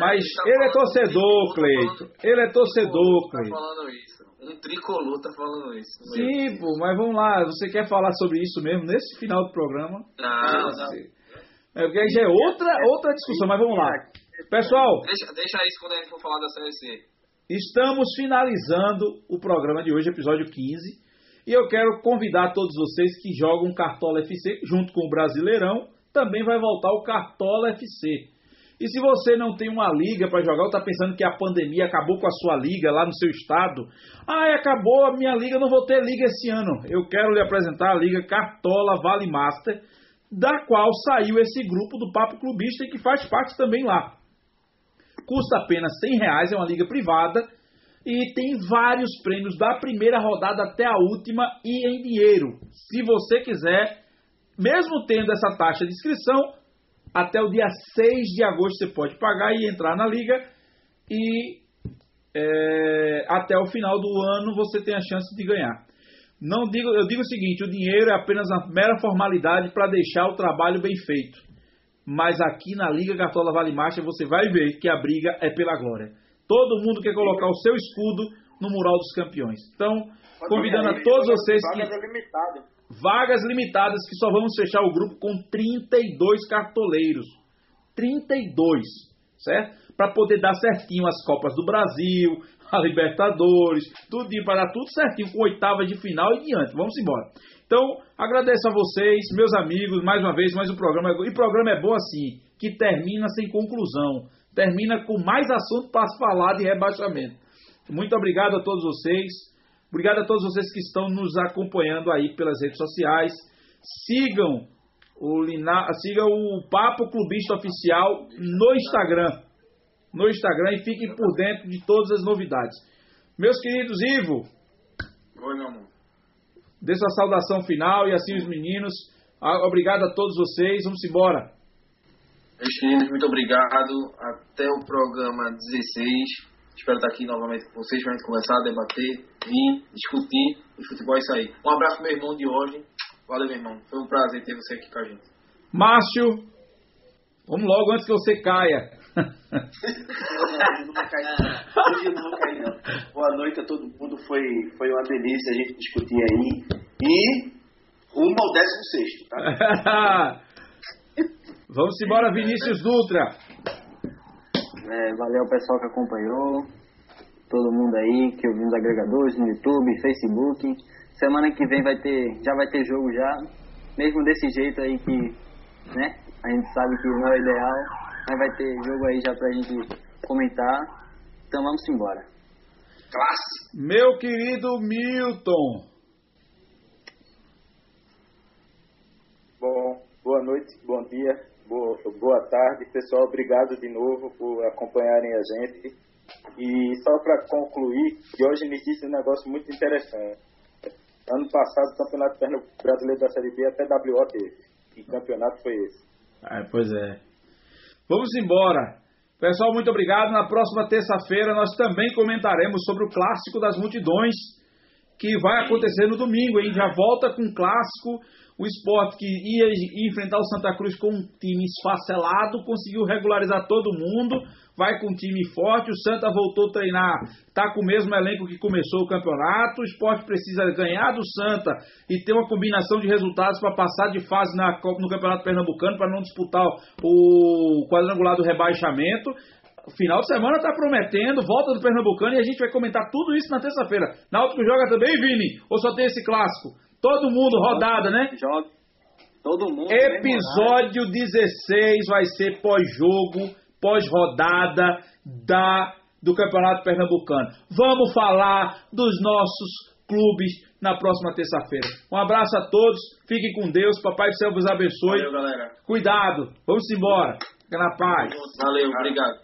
Mas tá ele é torcedor, tá Cleito. Ele é torcedor, Tá Cleito. falando isso. Um tricolor tá falando isso. Sim, pô, mas vamos lá. Você quer falar sobre isso mesmo nesse final do programa? Não, não. É porque aí já é outra, outra discussão, mas vamos lá. Pessoal, Deixa, deixa isso quando a gente for falar da Série C. estamos finalizando o programa de hoje, episódio 15. E eu quero convidar todos vocês que jogam Cartola FC, junto com o Brasileirão, também vai voltar o Cartola FC. E se você não tem uma liga para jogar, ou está pensando que a pandemia acabou com a sua liga lá no seu estado, ah, acabou a minha liga, não vou ter liga esse ano. Eu quero lhe apresentar a liga Cartola Vale Master, da qual saiu esse grupo do Papo Clubista e que faz parte também lá. Custa apenas 100 reais, é uma liga privada e tem vários prêmios da primeira rodada até a última e em dinheiro. Se você quiser, mesmo tendo essa taxa de inscrição, até o dia 6 de agosto você pode pagar e entrar na liga e é, até o final do ano você tem a chance de ganhar. Não digo, eu digo o seguinte, o dinheiro é apenas uma mera formalidade para deixar o trabalho bem feito. Mas aqui na Liga Cartola Vale Marcha você vai ver que a briga é pela glória. Todo mundo quer colocar o seu escudo no mural dos campeões. Então, convidando a todos vocês que Vagas limitadas que só vamos fechar o grupo com 32 cartoleiros. 32, certo? Para poder dar certinho as Copas do Brasil, a Libertadores, tudinho para tudo certinho com oitava de final e diante. Vamos embora. Então, agradeço a vocês, meus amigos, mais uma vez, mais um programa. E programa é bom assim, que termina sem conclusão. Termina com mais assunto para falar de rebaixamento. Muito obrigado a todos vocês. Obrigado a todos vocês que estão nos acompanhando aí pelas redes sociais. Sigam o, Lina... Sigam o Papo Clubista Oficial no Instagram. No Instagram e fiquem por dentro de todas as novidades. Meus queridos Ivo, Oi, meu amor. dê sua saudação final e assim os meninos. Ah, Obrigado a todos vocês. Vamos embora. Meus meninos, muito obrigado. Até o programa 16. Espero estar aqui novamente com vocês para a gente conversar, debater, vir, discutir. E futebol é isso aí. Um abraço pro meu irmão de hoje. Valeu, meu irmão. Foi um prazer ter você aqui com a gente. Márcio, vamos logo antes que você caia. Hoje não vou cair, não. Hoje eu não vou cair, não. Boa noite a todo mundo. Foi, foi uma delícia a gente discutir aí. E rumo ao 16, tá? <laughs> Vamos embora, Vinícius Dutra. É, valeu pessoal que acompanhou, todo mundo aí que ouviu nos agregadores, no YouTube, Facebook. Semana que vem vai ter, já vai ter jogo já, mesmo desse jeito aí que, né, a gente sabe que não é o ideal, mas vai ter jogo aí já pra gente comentar. Então vamos embora. Classe. Meu querido Milton. Bom, boa noite, bom dia, boa, boa tarde, pessoal. Obrigado de novo por acompanharem a gente. E só para concluir, hoje me disse um negócio muito interessante. Ano passado, o Campeonato Brasileiro da Série B até WO teve. Que campeonato foi esse? Ah, pois é. Vamos embora. Pessoal, muito obrigado. Na próxima terça-feira nós também comentaremos sobre o clássico das multidões que vai acontecer no domingo, hein? Já volta com o clássico. O esporte que ia enfrentar o Santa Cruz com um time esfacelado, conseguiu regularizar todo mundo, vai com um time forte. O Santa voltou a treinar, tá com o mesmo elenco que começou o campeonato. O esporte precisa ganhar do Santa e ter uma combinação de resultados para passar de fase na Copa no Campeonato Pernambucano, para não disputar o quadrangular do rebaixamento. Final de semana tá prometendo, volta do Pernambucano e a gente vai comentar tudo isso na terça-feira. Náutico joga também, Vini? Ou só tem esse clássico? Todo mundo, rodada, né? Joga todo mundo. Episódio 16 vai ser pós-jogo, pós-rodada da do Campeonato Pernambucano. Vamos falar dos nossos clubes na próxima terça-feira. Um abraço a todos, fiquem com Deus, Papai do Céu vos abençoe. Valeu, galera. Cuidado, vamos embora. Fica na paz. Valeu, obrigado.